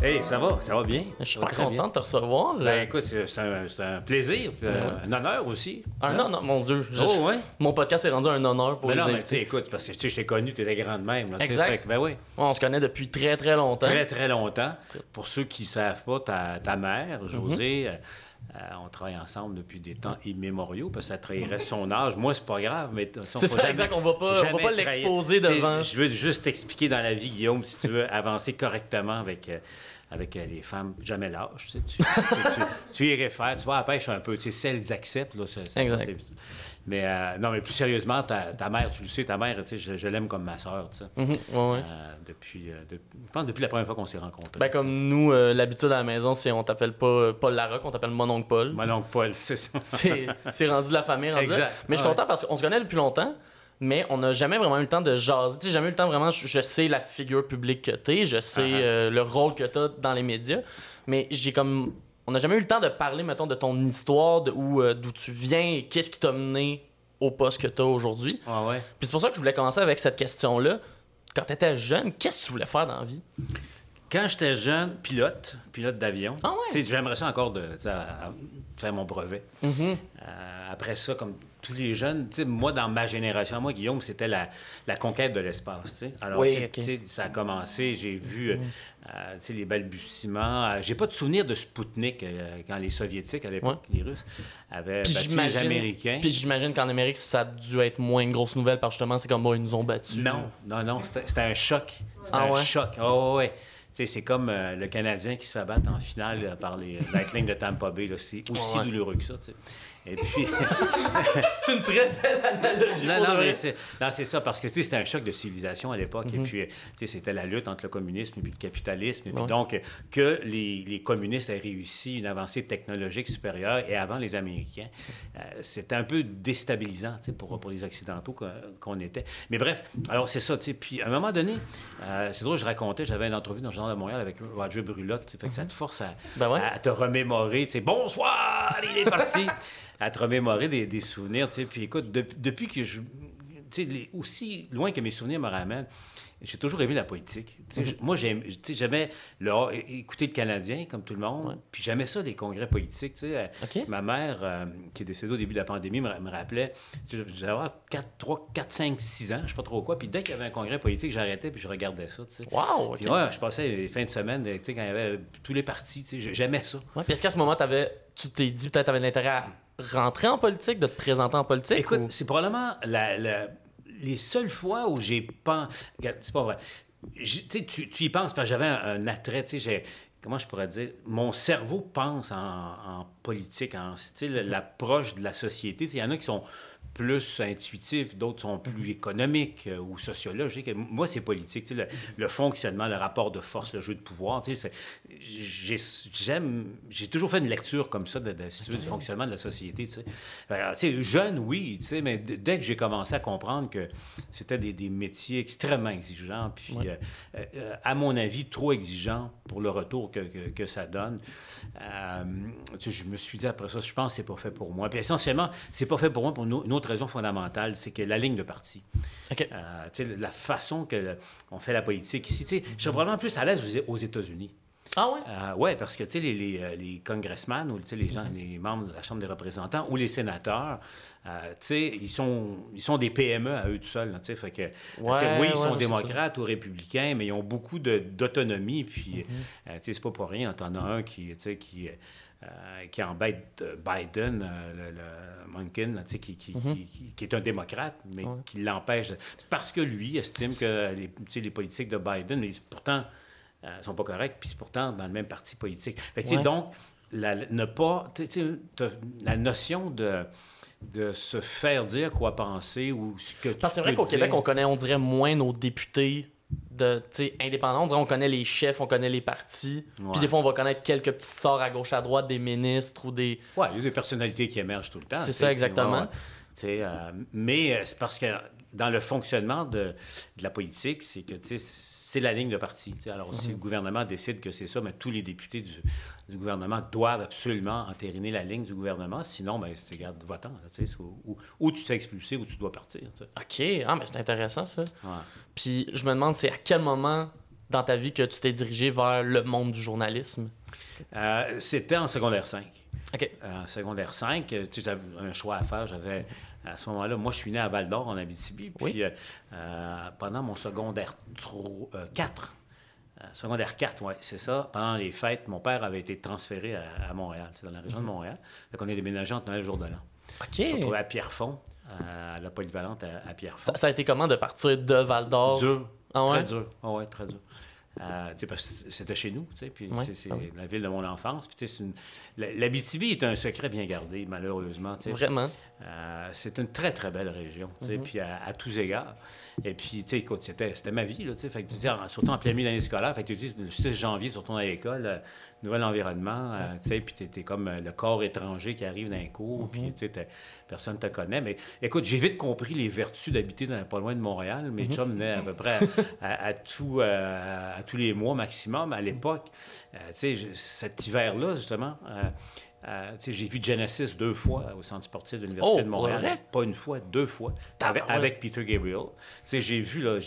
Hey, ça va, ça va bien. Je suis pas très content bien. de te recevoir. Ben Euh, écoute, c'est un, plaisir, euh, un honneur aussi. un honneur, mon Dieu. Je- Oh, ouais? Mon podcast est rendu un honneur pour Mais les non, mais écoute, parce que tu sais, je t'ai connu, tu étais grande même. là, Exact. fait ben oui, on se connaît depuis très très longtemps. très très longtemps. Pour ceux qui ne savent pas, ta, ta mère, José, euh, euh, on travaille ensemble depuis des temps immémoriaux, parce que ça trahirait son âge. Moi, c'est pas grave, mais... C'est ça, exact, on va pas- on va jamais pas l'exposer devant. Je veux juste t'expliquer dans la vie, Guillaume, si tu veux avancer correctement avec... euh, avec euh, les femmes, jamais l'âge, tu tu, tu, tu- tu y réfères, tu vas à la pêche un peu, tu sais, si elles acceptent, là, ça- Exact. Mais euh, non, mais plus sérieusement, ta, ta mère, tu le sais, ta mère, tu sais, je, je l'aime comme ma sœur, tu sais. Mhm, ouais. Euh, depuis, euh, de- je pense depuis la première fois qu'on s'est rencontrés. Ben, comme nous, euh, l'habitude à la maison, c'est on t'appelle pas Paul Larocque, on t'appelle mon oncle Paul. Mon oncle Paul, c'est ça. C'est rendu de la famille, rendu là. Exact. Mais je suis Ouais. content parce qu'on se connaît depuis longtemps, mais on n'a jamais vraiment eu le temps de jaser. Tu sais, jamais eu le temps vraiment. Je, je sais la figure publique que t'es, je sais Ah ah. euh, le rôle que t'as dans les médias, mais j'ai comme. On n'a jamais eu le temps de parler, mettons, de ton histoire, de où, euh, d'où tu viens et qu'est-ce qui t'a mené au poste que t'as aujourd'hui. Ouais, ouais. Puis c'est pour ça que je voulais commencer avec cette question-là. Quand t'étais jeune, qu'est-ce que tu voulais faire dans la vie? Quand j'étais jeune, pilote, pilote d'avion, Ah ouais? tu sais, j'aimerais ça encore de, tu faire mon brevet. Mm-hmm. Euh, après ça, comme tous les jeunes, tu sais, moi, dans ma génération, moi, Guillaume, c'était la, la conquête de l'espace. tu. Alors, Oui, tu tu ça a commencé, j'ai vu euh, euh, les balbutiements. Euh, j'ai pas de souvenir de Spoutnik euh, quand les Soviétiques, à l'époque, les Russes, avaient Puis battu les Américains. puis j'imagine qu'en Amérique, ça a dû être moins une grosse nouvelle parce que justement, c'est comme bon, ils nous ont battus. Non, non, non, c'était c'était un choc. C'était Ah un ouais? choc. Oh, ouais. C'est comme euh, le Canadien qui se fait battre en finale euh, par les Lightning de Tampa Bay. là. C'est aussi Ouais, douloureux que ça. Et puis, C'est une très belle analogie. non, non, mais c'est ça, parce que c'était un choc de civilisation à l'époque. Mhm. Et puis, euh, tu sais, c'était la lutte entre le communisme et puis le capitalisme. Et puis Ouais. donc, euh, que les, les communistes aient réussi une avancée technologique supérieure et avant les Américains, euh, c'était un peu déstabilisant pour, pour les Occidentaux qu'on était. Mais bref, alors c'est ça. Puis, à un moment donné, euh, c'est drôle, je racontais, j'avais une entrevue dans le Journal de Montréal avec Roger Brulotte. ça te force à, Ben ouais. à te remémorer. Tu sais, bonsoir, il est parti. à te remémorer des, des souvenirs. Tu sais. Puis écoute, dep- depuis que je. Tu sais, les- aussi loin que mes souvenirs me ramènent, j'ai toujours aimé la politique. Tu Moi, tu j'aimais écouter le Canadien, comme tout le monde. Ouais. Puis j'aimais ça, les congrès politiques. Tu. Euh. Ma mère, euh, qui est décédée au début de la pandémie, me, me rappelait, tu avoir 4, 3, 4, 5, 6 ans, je sais pas trop quoi. Puis dès qu'il y avait un congrès politique, j'arrêtais puis je regardais ça. Tu. Wow. Puis ouais, je passais les fins de semaine, tu quand il y avait tous les partis, tu j'aimais ça. Ouais, puis est-ce qu'à ce moment, tu t'es dit peut-être t'avais de l'intérêt à rentrer en politique, de te présenter en politique? Écoute, ou- c'est probablement la- la- les seules fois où j'ai pas. C'est pas vrai. Tu Tu y penses parce que j'avais un, attrait. tu sais, Comment je pourrais dire? Mon cerveau pense en, en politique, en style, l'approche de la société. Il y en a qui sont plus intuitifs, d'autres sont plus économiques euh, ou sociologiques. Moi, c'est politique. Le, le fonctionnement, le rapport de force, le jeu de pouvoir. J'ai toujours fait une lecture comme ça de, du fonctionnement de la société. Alors, jeune, oui, mais dès que j'ai commencé à comprendre que c'était des, des métiers extrêmement exigeants, puis Ouais. euh, euh, à mon avis, trop exigeants pour le retour que, que- que ça donne, je me suis dit après ça, je pense que c'est pas fait pour moi. Puis essentiellement, c'est pas fait pour moi pour au- une autre raison fondamentale, c'est que la ligne de parti. Euh, la façon que le- on fait la politique ici, je suis probablement plus à l'aise aux, aux États-Unis. Ah ouais? Euh, oui, parce que les, les, euh, les congressmen ou les gens, les membres de la Chambre des représentants ou les sénateurs, euh, ils sont, ils sont des PME à eux tout seuls. là, fait que, Ouais, oui, ils ouais, sont démocrates ou républicains, mais ils ont beaucoup d'autonomie. Puis, Mhm. euh, sais, c'est pas pour rien. T'en as un qui, qui, euh, qui embête euh, Biden, euh, le, le là, tu qui, qui, qui- qui- qui est un démocrate, mais Mhm. Ouais. qui l'empêche. Parce que lui estime que les, tu les politiques de Biden, mais pourtant, euh, sont pas corrects, puis c'est pourtant dans le même parti politique. Fait que, tu sais, Ouais. donc, la, ne pas. tu sais, t'as la notion de, de se faire dire quoi penser ou ce que tu Parce que c'est vrai qu'au. Québec, on connaît, on dirait, moins nos députés de, indépendants. On dirait on connaît les chefs, on connaît les partis. Ouais. Puis des fois, on va connaître quelques petites sorts à gauche, à droite, des ministres ou des... Ouais, il y a des personnalités qui émergent tout le temps. C'est ça, exactement. ouais, ouais. Tu sais, euh, mais euh, c'est parce que dans le fonctionnement de, de la politique, c'est que c'est la ligne de parti. Alors, si le Mhm. gouvernement décide que c'est ça, mais tous les députés du, du gouvernement doivent absolument entériner la ligne du gouvernement. Sinon, ben, c'est, sais, c'est Ou, tu te fais expulser ou tu dois partir. OK, ah, mais c'est intéressant, ça. Ouais. Puis je me demande, c'est à quel moment dans ta vie que tu t'es dirigé vers le monde du journalisme? Euh, C'était en secondaire 5. OK. En secondaire 5, euh, tu j'avais un choix à faire. J'avais, à ce moment-là, moi, je suis né à Val-d'Or, en Abitibi. Puis, Oui. euh, euh, pendant mon secondaire 4, secondaire 4, oui, c'est ça. Pendant les fêtes, mon père avait été transféré à, à Montréal, c'est dans la région de Montréal. Fait qu'on est déménagé entre Noël et le jour de l'an. On OK. retrouvé à Pierrefonds, euh, à la polyvalente à, à Pierrefonds. Ça, ça a été comment de partir de Val d'Or? Dur. Ah ouais? Très dur. Ah ouais, très dur. Euh, parce que c'était chez nous, puis c'est Ah oui. la ville de mon enfance. Puis une- l'Abitibi est un secret bien gardé, malheureusement. Vraiment? Euh, c'est une très, très belle région, Mhm. sais, puis à, à tous égards. Et puis, tu sais, écoute, c'était ma vie, là, fait que surtout en plein milieu de l'année scolaire, fait que le 6 janvier, surtout à l'école, euh, nouvel environnement, euh, tu sais, puis t'es es comme euh, le corps étranger qui arrive dans un cours, Mhm. puis tu sais, personne ne te connaît. Mais écoute, j'ai vite compris les vertus d'habiter pas loin de Montréal. Mes chums venaient à peu près à, à- à tout, euh, à tous les mois maximum à l'époque. Euh, tu sais, cet hiver-là, justement, euh, euh, j'ai vu Genesis deux fois au Centre sportif de l'Université Oh, de Montréal. vrai? Pas une fois, deux fois. Avec, Tabarouette. avec Peter Gabriel. J'ai vu, là,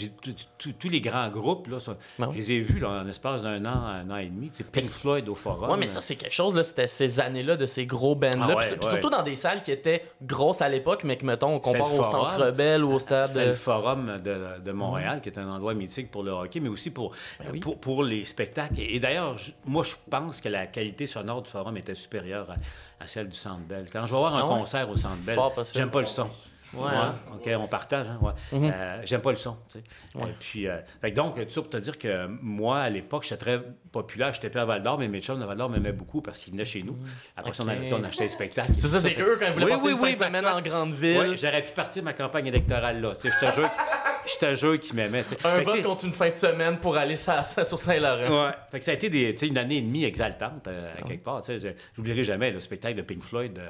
tous les grands groupes, là, ça- Ben oui. je les ai vus, là, en espace d'un an, un an et demi. C'est Pink Floyd au Forum. Ouais, mais ça, c'est quelque chose, là. C'était ces années-là de ces gros bands-là. Ah ouais, surtout dans des salles qui étaient grosses à l'époque, mais que, mettons, on compare au. Centre Bell ou au stade. C'est le euh, Forum de, de Montréal, qui est un endroit mythique pour le hockey, mais aussi pour, Ben oui. pour, pour les spectacles. Et, et d'ailleurs, moi, je pense que la qualité sonore du Forum était supérieure à, à celle du Centre Bell. Quand je vais voir un Ah concert au Centre Bell, j'aime pas le son. Ouais, hein? OK, on partage. Hein? Ouais. Euh, j'aime pas le son. tu sais. Ouais. Et puis, euh, fait donc, tout ça pour te dire que moi, à l'époque, j'étais très populaire. J'étais pas à Val d'Or, mais mes chums de Val d'Or m'aimaient beaucoup parce qu'ils venaient chez nous. Après ça, on, achetait des spectacles. C'est ça, c'est eux quand ils voulaient Oui, passer oui, une oui, fin de semaine en grande ville. J'aurais pu partir ma campagne électorale là. Tu sais, je te jure, je te jure tu sais. Un Fait que, vote contre une fin de semaine pour aller sur Saint-Laurent. Ouais. Fait que ça a été des, tu sais, une année et demie exaltante, euh, à quelque part. tu sais. Je- J'oublierai jamais le spectacle de Pink Floyd euh,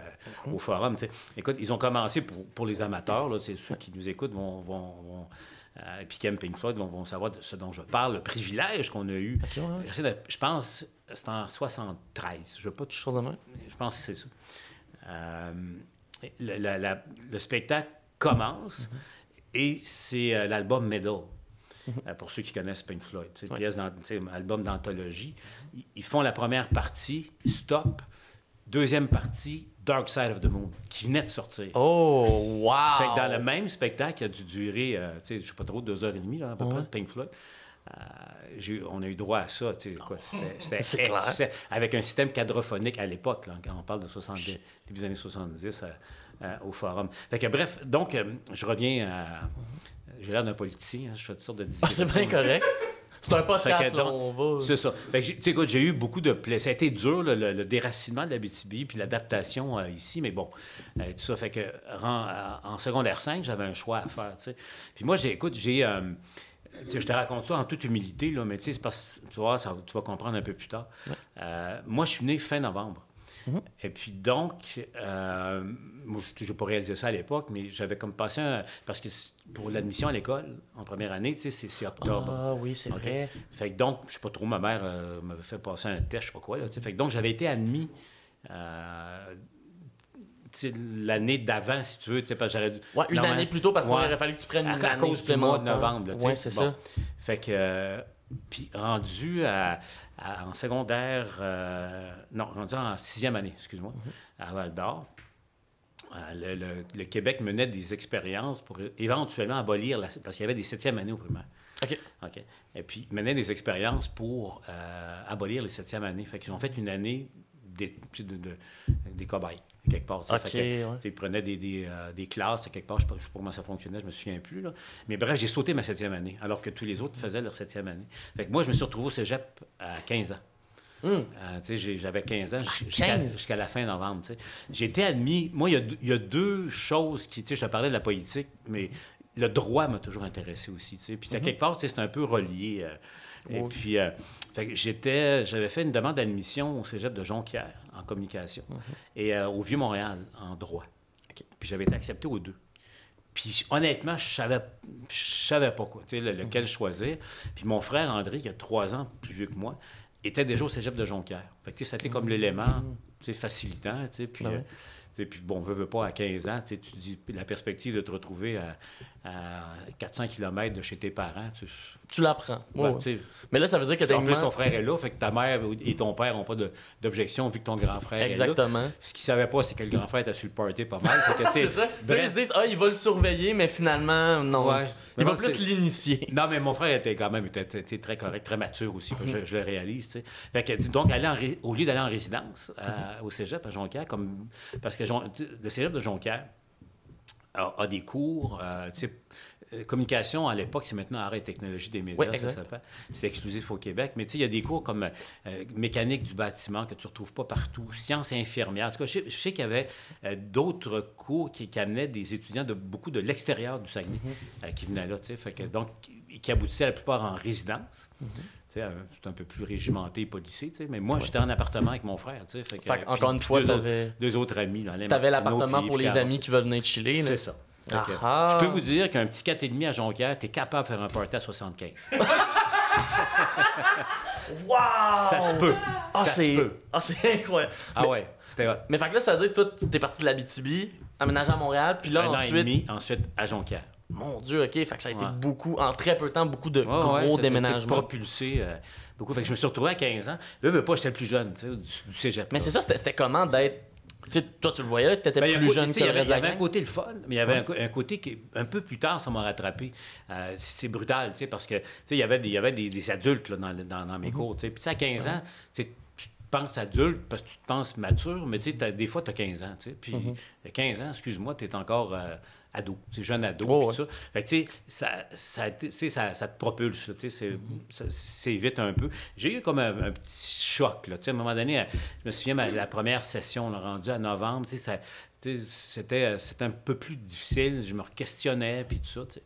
au Forum. tu sais. Écoute, ils ont commencé pour, pour les amateurs, là, ceux qui nous écoutent vont. vont, vont euh, puis qui aiment Pink Floyd vont, vont savoir de ce dont je parle, le privilège qu'on a eu. J'essaie de- Je pense c'est en 73. Je veux pas Chose de même. je pense que c'est ça. Euh, le, la- la- le spectacle commence et c'est euh, l'album Medal. Euh, pour ceux qui connaissent Pink Floyd, c'est une Ouais. pièce, album d'anthologie. Ils, font la première partie, Stop. Deuxième partie, Dark Side of the Moon, qui venait de sortir. Oh, wow! Fait que dans le même spectacle qui a dû durer, euh, je sais pas trop, deux heures et demie, là, à peu Ouais. près, de Pink Floyd, euh, on a eu droit à ça, tu sais, avec un système quadrophonique à l'époque, quand on parle de 70, début des années 70 euh, euh, au Forum. Fait que bref, donc, euh, je reviens à... J'ai l'air d'un politicien, hein, je fais toutes sortes de Ah, c'est bien correct. C'est un podcast, que là, donc, on va. C'est ça. Fait que écoute, j'ai eu beaucoup de plaisir. Ça a été dur, le, le- le déracinement de la BTB, puis l'adaptation euh, ici, mais bon, euh, tout ça fait que euh, en secondaire 5, j'avais un choix à faire, tu sais. Puis moi, j'ai, écoute, j'ai... euh, je te raconte ça en toute humilité, là, mais tu sais, c'est parce tu vois, ça- tu vas comprendre un peu plus tard. Euh, moi, je suis né fin novembre. Et puis donc, euh, moi, je n'ai pas réalisé ça à l'époque, mais j'avais comme passé un... Parce que pour l'admission à l'école, en première année, tu sais, c'est, octobre. Ah oui, c'est vrai. Fait que donc, je sais pas trop, ma mère euh, m'avait fait passer un test, je sais pas quoi. Là, tu sais. fait que donc, j'avais été admis euh, l'année d'avant, si tu veux. tu sais, Parce que Ouais, une année plus tôt parce qu'il Ouais. aurait fallu que tu prennes une à année cause du mois de novembre. Ouais, c'est Bon. ça. Fait que, euh, puis rendu à, à- en secondaire, euh, non, rendu en sixième année, excuse-moi, à Val d'Or, euh, le, le- le Québec menait des expériences pour éventuellement abolir, la, parce qu'il y avait des septièmes années au primaire. OK. OK. Et puis, ils menaient des expériences pour euh, abolir les septièmes années. Fait qu'ils ont fait une année des, tu sais, de, de- des cobayes, quelque part. tu sais. OK, Fait que, ouais. des, des, euh, des classes, quelque part, je ne sais, pas- comment ça fonctionnait, je me souviens plus. Là. Mais bref, j'ai sauté ma septième année, alors que tous les autres faisaient leur septième année. Fait que moi, je me suis retrouvé au cégep à 15 ans. Hum. Euh, J'avais 15 ans Ah, jusqu'à 15? jusqu'à la fin novembre. tu sais. J'ai été admis. Moi, il y, a deux- il y a deux choses qui. Tu sais, je te parlais de la politique, mais le droit m'a toujours intéressé aussi. tu sais. Puis, à quelque part, c'est un peu relié. euh, et. Oui. puis, euh, fait que j'étais, j'avais fait une demande d'admission au cégep de Jonquière en communication Mhm. et euh, au Vieux-Montréal en droit. Puis, j'avais été accepté aux deux. Puis honnêtement, je savais, je savais pas quoi, lequel choisir. Puis mon frère André, qui a trois ans plus vieux que moi, était déjà au cégep de Jonquière. Fait que, ça a été comme l'élément facilitant. Puis, puis bon, veut, veut pas, à 15 ans, tu dis la perspective de te retrouver à, à 400 km de chez tes parents. Tu, Tu l'apprends. Ben, ouais. Mais là, ça veut dire que en plus, ton frère est là, fait que ta mère et ton père n'ont pas d'objection vu que ton grand frère est là. Exactement. Ce qu'ils savaient pas, c'est que le grand frère était sur le party pas mal. C'est ça. Bref. ils se disent, ah, il va le surveiller, mais finalement, non. Ouais. Il va plus l'initier. Non, mais mon frère était quand même était, était- très correct, très mature aussi. je, je le réalise. tu sais. Fait que, donc, aller en ré- au lieu d'aller en résidence à- au cégep à Jonquière, comme, parce que le cégep de Jonquière a, a des cours. euh, euh, communication, à l'époque, c'est maintenant arrêt et technologie des médias, Oui, ça s'appelle. C'est exclusif au Québec. Mais tu sais, il y a des cours comme euh, mécanique du bâtiment que tu ne retrouves pas partout, sciences infirmières. En tout cas, je sais, je sais qu'il y avait euh, d'autres cours qui, qui amenaient des étudiants de beaucoup de l'extérieur du Saguenay Mm-hmm. euh, qui venaient là, tu sais. Donc, qui aboutissaient la plupart en résidence. Mm-hmm. C'est un peu plus régimenté, tu sais. Mais moi, j'étais en appartement avec mon frère, tu sais. Encore une fois, deux deux autres amis, t'avais Martineau, l'appartement pour les amis qui veulent venir chiller. C'est ça. Que, Ah je peux vous dire qu'un petit 4,5 à Jonquière, t'es capable de faire un party à 75. Wow! Ça se peut. Ah, ça se c'est peut. ah, c'est incroyable. Ah ouais, c'était hot. Mais fait que là, ça veut dire que toi, t'es parti de la BTB, aménagé à Montréal, puis là, un an et ensuite... demi, ensuite à Jonquière. Mon Dieu, OK, fait que ça a été Ouais. beaucoup, en très peu de temps, beaucoup de Ouais, gros ouais, déménagements. propulsé euh, beaucoup. Fait que je me suis retrouvé à 15 ans. Là, je veux pas, j'étais le plus jeune, tu sais, du, du cégep. Mais c'est ça, c'était comment d'être... Tu sais, toi, tu le voyais, là, que t'étais Ben, plus jeune tu que le reste de Il y avait un côté le fun, mais il y avait un, côté qui, un peu plus tard, ça m'a rattrapé. Euh, c'est brutal, tu sais, parce que, tu sais, il y avait des, y avait des, des adultes là, dans, dans, dans mes Mhm. cours, tu sais. Puis, tu sais, à 15 ans, tu tu te penses adulte parce que tu te penses mature, mais tu sais, des fois, tu as 15 ans, tu sais. Puis, Mhm. à 15 ans, excuse-moi, tu es encore euh, ado, c'est jeune ado, Oh, puis ça. Fait que, tu sais, ça, ça, ça, ça te propulse, là, tu sais, c'est- vite un peu. J'ai eu comme un, un petit choc, là, tu sais, à un moment donné, euh, je me souviens, ma- la première session, on l'a rendue à novembre, tu sais, c'était euh, c'était un peu plus difficile, je me questionnais, puis tout ça, tu sais.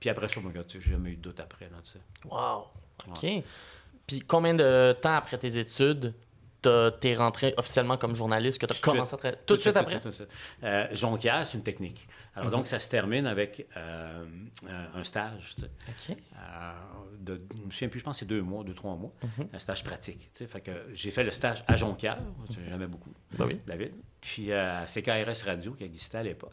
Puis après ça, moi, regarde, tu sais, j'ai jamais eu de doute après, là, tu sais. Wow, OK. Puis combien de temps après tes études, t'es rentré officiellement comme journaliste, que Tout de commencé à travailler? Tout de suite après? tout. Euh, Jonquière, c'est une technique. Alors, donc, ça se termine avec euh, un- stage, tu sais. OK. Euh, de, je me souviens plus, je pense que c'est deux mois, deux, trois mois, Mhm. un stage pratique. tu sais. Fait que j'ai fait le stage à Jonquière, tu jamais beaucoup, Ben oui. David. Puis euh, à CKRS Radio, qui existait à l'époque,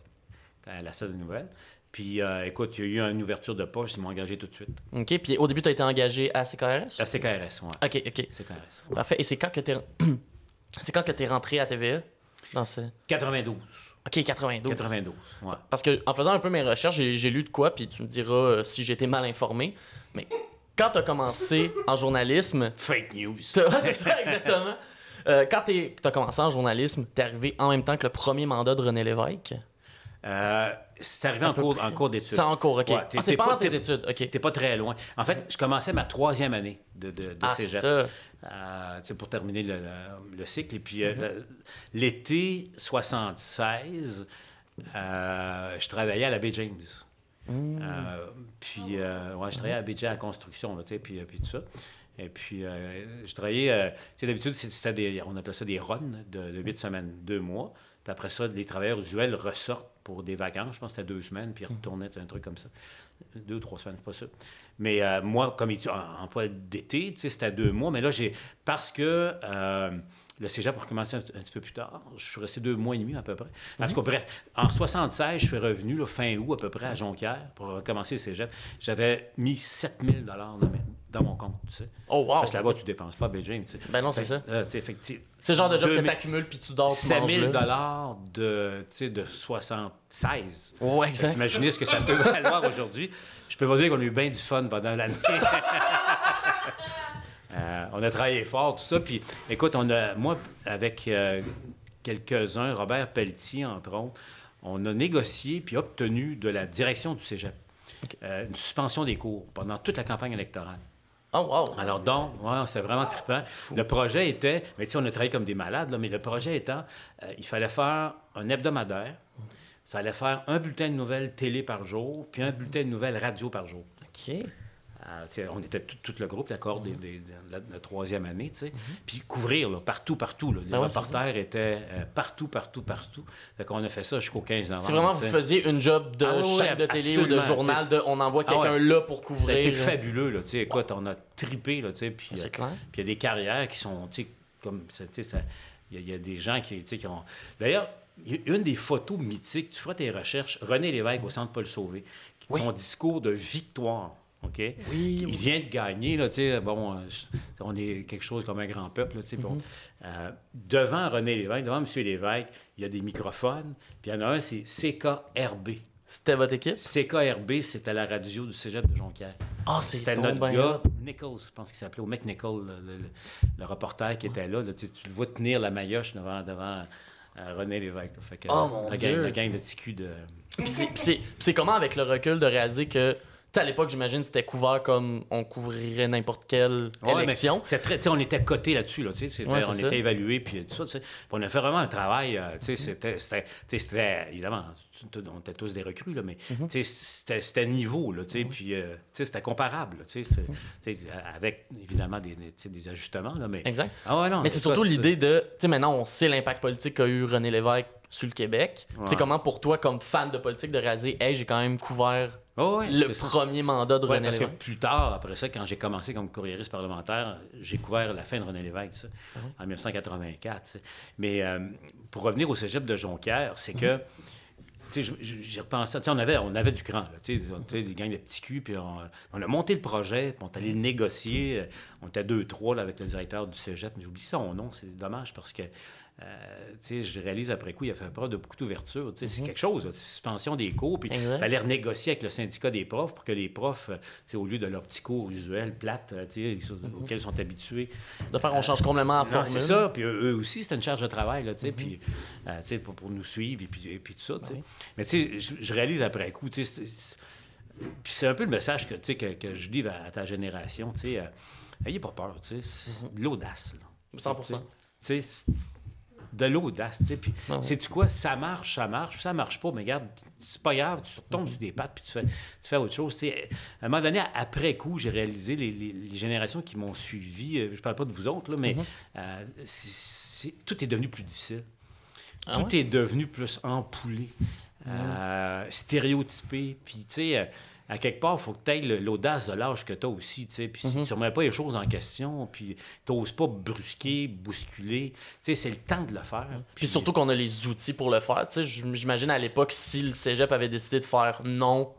à la salle de nouvelles. Puis euh, écoute, il y a eu une ouverture de poche, ils m'ont engagé tout de suite. OK. Puis au début, t'as été engagé à CKRS? À CKRS, oui. OK, OK. CKRS. Parfait. Et c'est quand que t'es... c'est quand que t'es rentré à TVA? Dans ce... 92. OK, 92. 92, ouais. Parce que en faisant un peu mes recherches, j'ai lu de quoi, puis tu me diras euh, si j'étais mal informé. Mais quand t'as commencé en journalisme... Fake news. c'est ça, exactement. Euh, quand t'es- t'as commencé en journalisme, t'es arrivé en même temps que le premier mandat de René Lévesque? Euh, c'est arrivé en cours, en cours d'études. C'est en cours, OK. Ouais, Ah, c'est pendant tes études, OK. T'es pas très loin. En fait, je commençais ma troisième année de, de, de Ah, cégep. ça. Euh, pour terminer le, le- le cycle. Et puis, euh, le- l'été 76, euh, je travaillais à la baie James. Euh, puis, euh, ouais, je travaillais à la baie James à la construction, là, tu sais, puis, euh, puis tout ça. Et puis, euh, je travaillais, euh, tu sais, d'habitude, c'était des, on appelait ça des runs de, de 8 semaines, deux mois. Puis après ça, les travailleurs usuels ressortent pour des vacances. Je pense que c'était deux semaines, puis ils retournaient, c'est un truc comme ça. Deux ou trois semaines, c'est pas ça. Mais euh, moi, comme emploi d'été, tu sais, c'était deux mois. Mais là, j'ai. Parce que. euh, le cégep a recommencé un, un petit peu plus tard. Je suis resté deux mois et demi à peu près. En tout cas, bref, en 76, je suis revenu là, fin août à peu près à Jonquière pour recommencer le cégep. J'avais mis 7000 dans, mes- dans mon compte, tu sais. Oh, wow. Parce que là-bas, tu dépenses pas, Beijing, tu sais. Ben non, c'est ça. euh, tu tu C'est le genre de job que 2000 t'accumules, puis tu dors, tu 7 manges 000 là. dollars de, tu sais, de 76. Ouais, exact. Imaginez ce que ça peut valoir aujourd'hui. Je peux vous dire qu'on a eu bien du fun pendant l'année. Euh, on a travaillé fort, tout ça. Puis, écoute, on a, moi, avec euh, quelques-uns, Robert Pelletier, entre autres, on a négocié puis obtenu de la direction du cégep euh, une suspension des cours pendant toute la campagne électorale. Oh, wow. Alors donc, ouais, c'était vraiment trippant. Le projet était, mais tu sais, on a travaillé comme des malades, là, mais le projet étant, euh, il fallait faire un hebdomadaire, il fallait faire un bulletin de nouvelles télé par jour, puis un bulletin de nouvelles radio par jour. OK. On était tout, tout le groupe, d'accord, de la, de la troisième année, tu sais. Puis couvrir, là, partout, partout. là. Les Ben ouais, c'est reporters étaient euh, partout, partout, partout. Fait qu'on a fait ça jusqu'au 15 novembre. C'est vraiment, vous faisiez une job de Ah oui, chaîne de télé ou de journal, de on envoie Ah quelqu'un ouais. là pour couvrir. là. fabuleux, là, tu sais. Écoute, on a tripé, là, tu sais. Puis, C'est euh, puis il y a des carrières qui sont, tu sais, comme, ça, tu sais, il y, a- il y a des gens qui, qui ont... D'ailleurs, une des photos mythiques, tu feras tes recherches, René Lévesque au Centre Paul Sauvé, son discours de victoire. OK? Oui, Il vient de gagner, là, tu sais, bon, euh, on est quelque chose comme un grand peuple, là, tu sais, bon. Euh, devant René Lévesque, devant M. Lévesque, il y a des microphones, puis il y en a un, c'est CKRB. C'était votre équipe? CKRB, c'était la radio du cégep de Jonquière. Ah, c'est C'était notre ben gars. Nichols, je pense qu'il s'appelait, ou McNichol, le, le- le reporter qui était là. là, tu, le vois tenir la maillotche devant, devant euh, René Lévesque. Fait que, Oh, mon la, Dieu. gang, la gang de TQ de... Puis c'est comment avec le recul de réaliser que, à l'époque, j'imagine, c'était couvert comme on couvrirait n'importe quelle Ouais, élection. c'est très, on était coté là-dessus, là, Ouais, on ça. était évalué, puis tout ça, tu sais. Puis on a fait vraiment un travail, euh, c'était, évidemment, on était tous des recrues, là, mais Mhm. c'était, niveau, là, puis, euh, c'était comparable, là, Mhm. avec, évidemment, des, ajustements, là, mais... Exact. Ah ouais, non, Mais c'est surtout l'idée de, maintenant, on sait l'impact politique qu'a eu René Lévesque sur le Québec. Tu sais, Ouais. comment pour toi, comme fan de politique, de réaliser, hey, j'ai quand même couvert Ah ouais, le c'est ça. premier mandat de Ouais, René parce que Lévesque. plus tard, après ça, quand j'ai commencé comme courriériste parlementaire, j'ai couvert la fin de René Lévesque, ça, en 1984. tu sais. Mais euh, pour revenir au cégep de Jonquière, c'est que, j'y repensais, tu sais, on avait, on avait du cran, là, tu sais, on était des gangs de petits culs, puis on, on a monté le projet, puis on est allé le négocier. On était deux, trois, là, avec le directeur du cégep, mais j'oublie son nom, c'est dommage, parce que, euh, tu sais, je réalise après coup, il a fait preuve de beaucoup d'ouverture, tu sais, c'est quelque chose, c'est suspension des cours, puis il fallait renégocier avec le syndicat des profs pour que les profs, euh, au lieu de leur petit cours usuel, plate, euh, tu sais, sur- auxquels ils sont habitués. De faire, on change complètement la Non, formule. c'est ça. Puis eux, aussi, c'était une charge de travail, là, tu sais, puis, euh, pour, pour nous suivre et puis, et puis tout ça, tu sais. Mais tu sais, je, réalise après coup, tu sais, c'est- c'est- puis c'est un peu le message que, tu sais, que, que je livre à, à ta génération, tu sais. euh, ayez pas peur, tu sais, c'est de l'audace, là. 100%. Tu sais, c'est de l'audace, tu sais. Puis, Ah ouais. sais-tu quoi? Ça marche, ça marche, ça marche pas, mais regarde, c'est pas grave, tu retombes sur des pattes, puis tu fais, tu fais autre chose. sais. À un moment donné, après coup, j'ai réalisé les, les- les générations qui m'ont suivi, euh, je parle pas de vous autres, là, mais Mm-hmm. euh, tout est devenu plus difficile. Ah tout ouais? est devenu plus empoulé, euh, stéréotypé. Puis, tu sais, à quelque part, il faut que tu aies l'audace de l'âge que tu as aussi. tu sais. Puis, si tu remets pas les choses en question, puis tu n'oses pas brusquer, bousculer, tu sais, c'est le temps de le faire. Puis surtout qu'on a les outils pour le faire. Tu sais, j- j'imagine à l'époque, si le cégep avait décidé de faire non,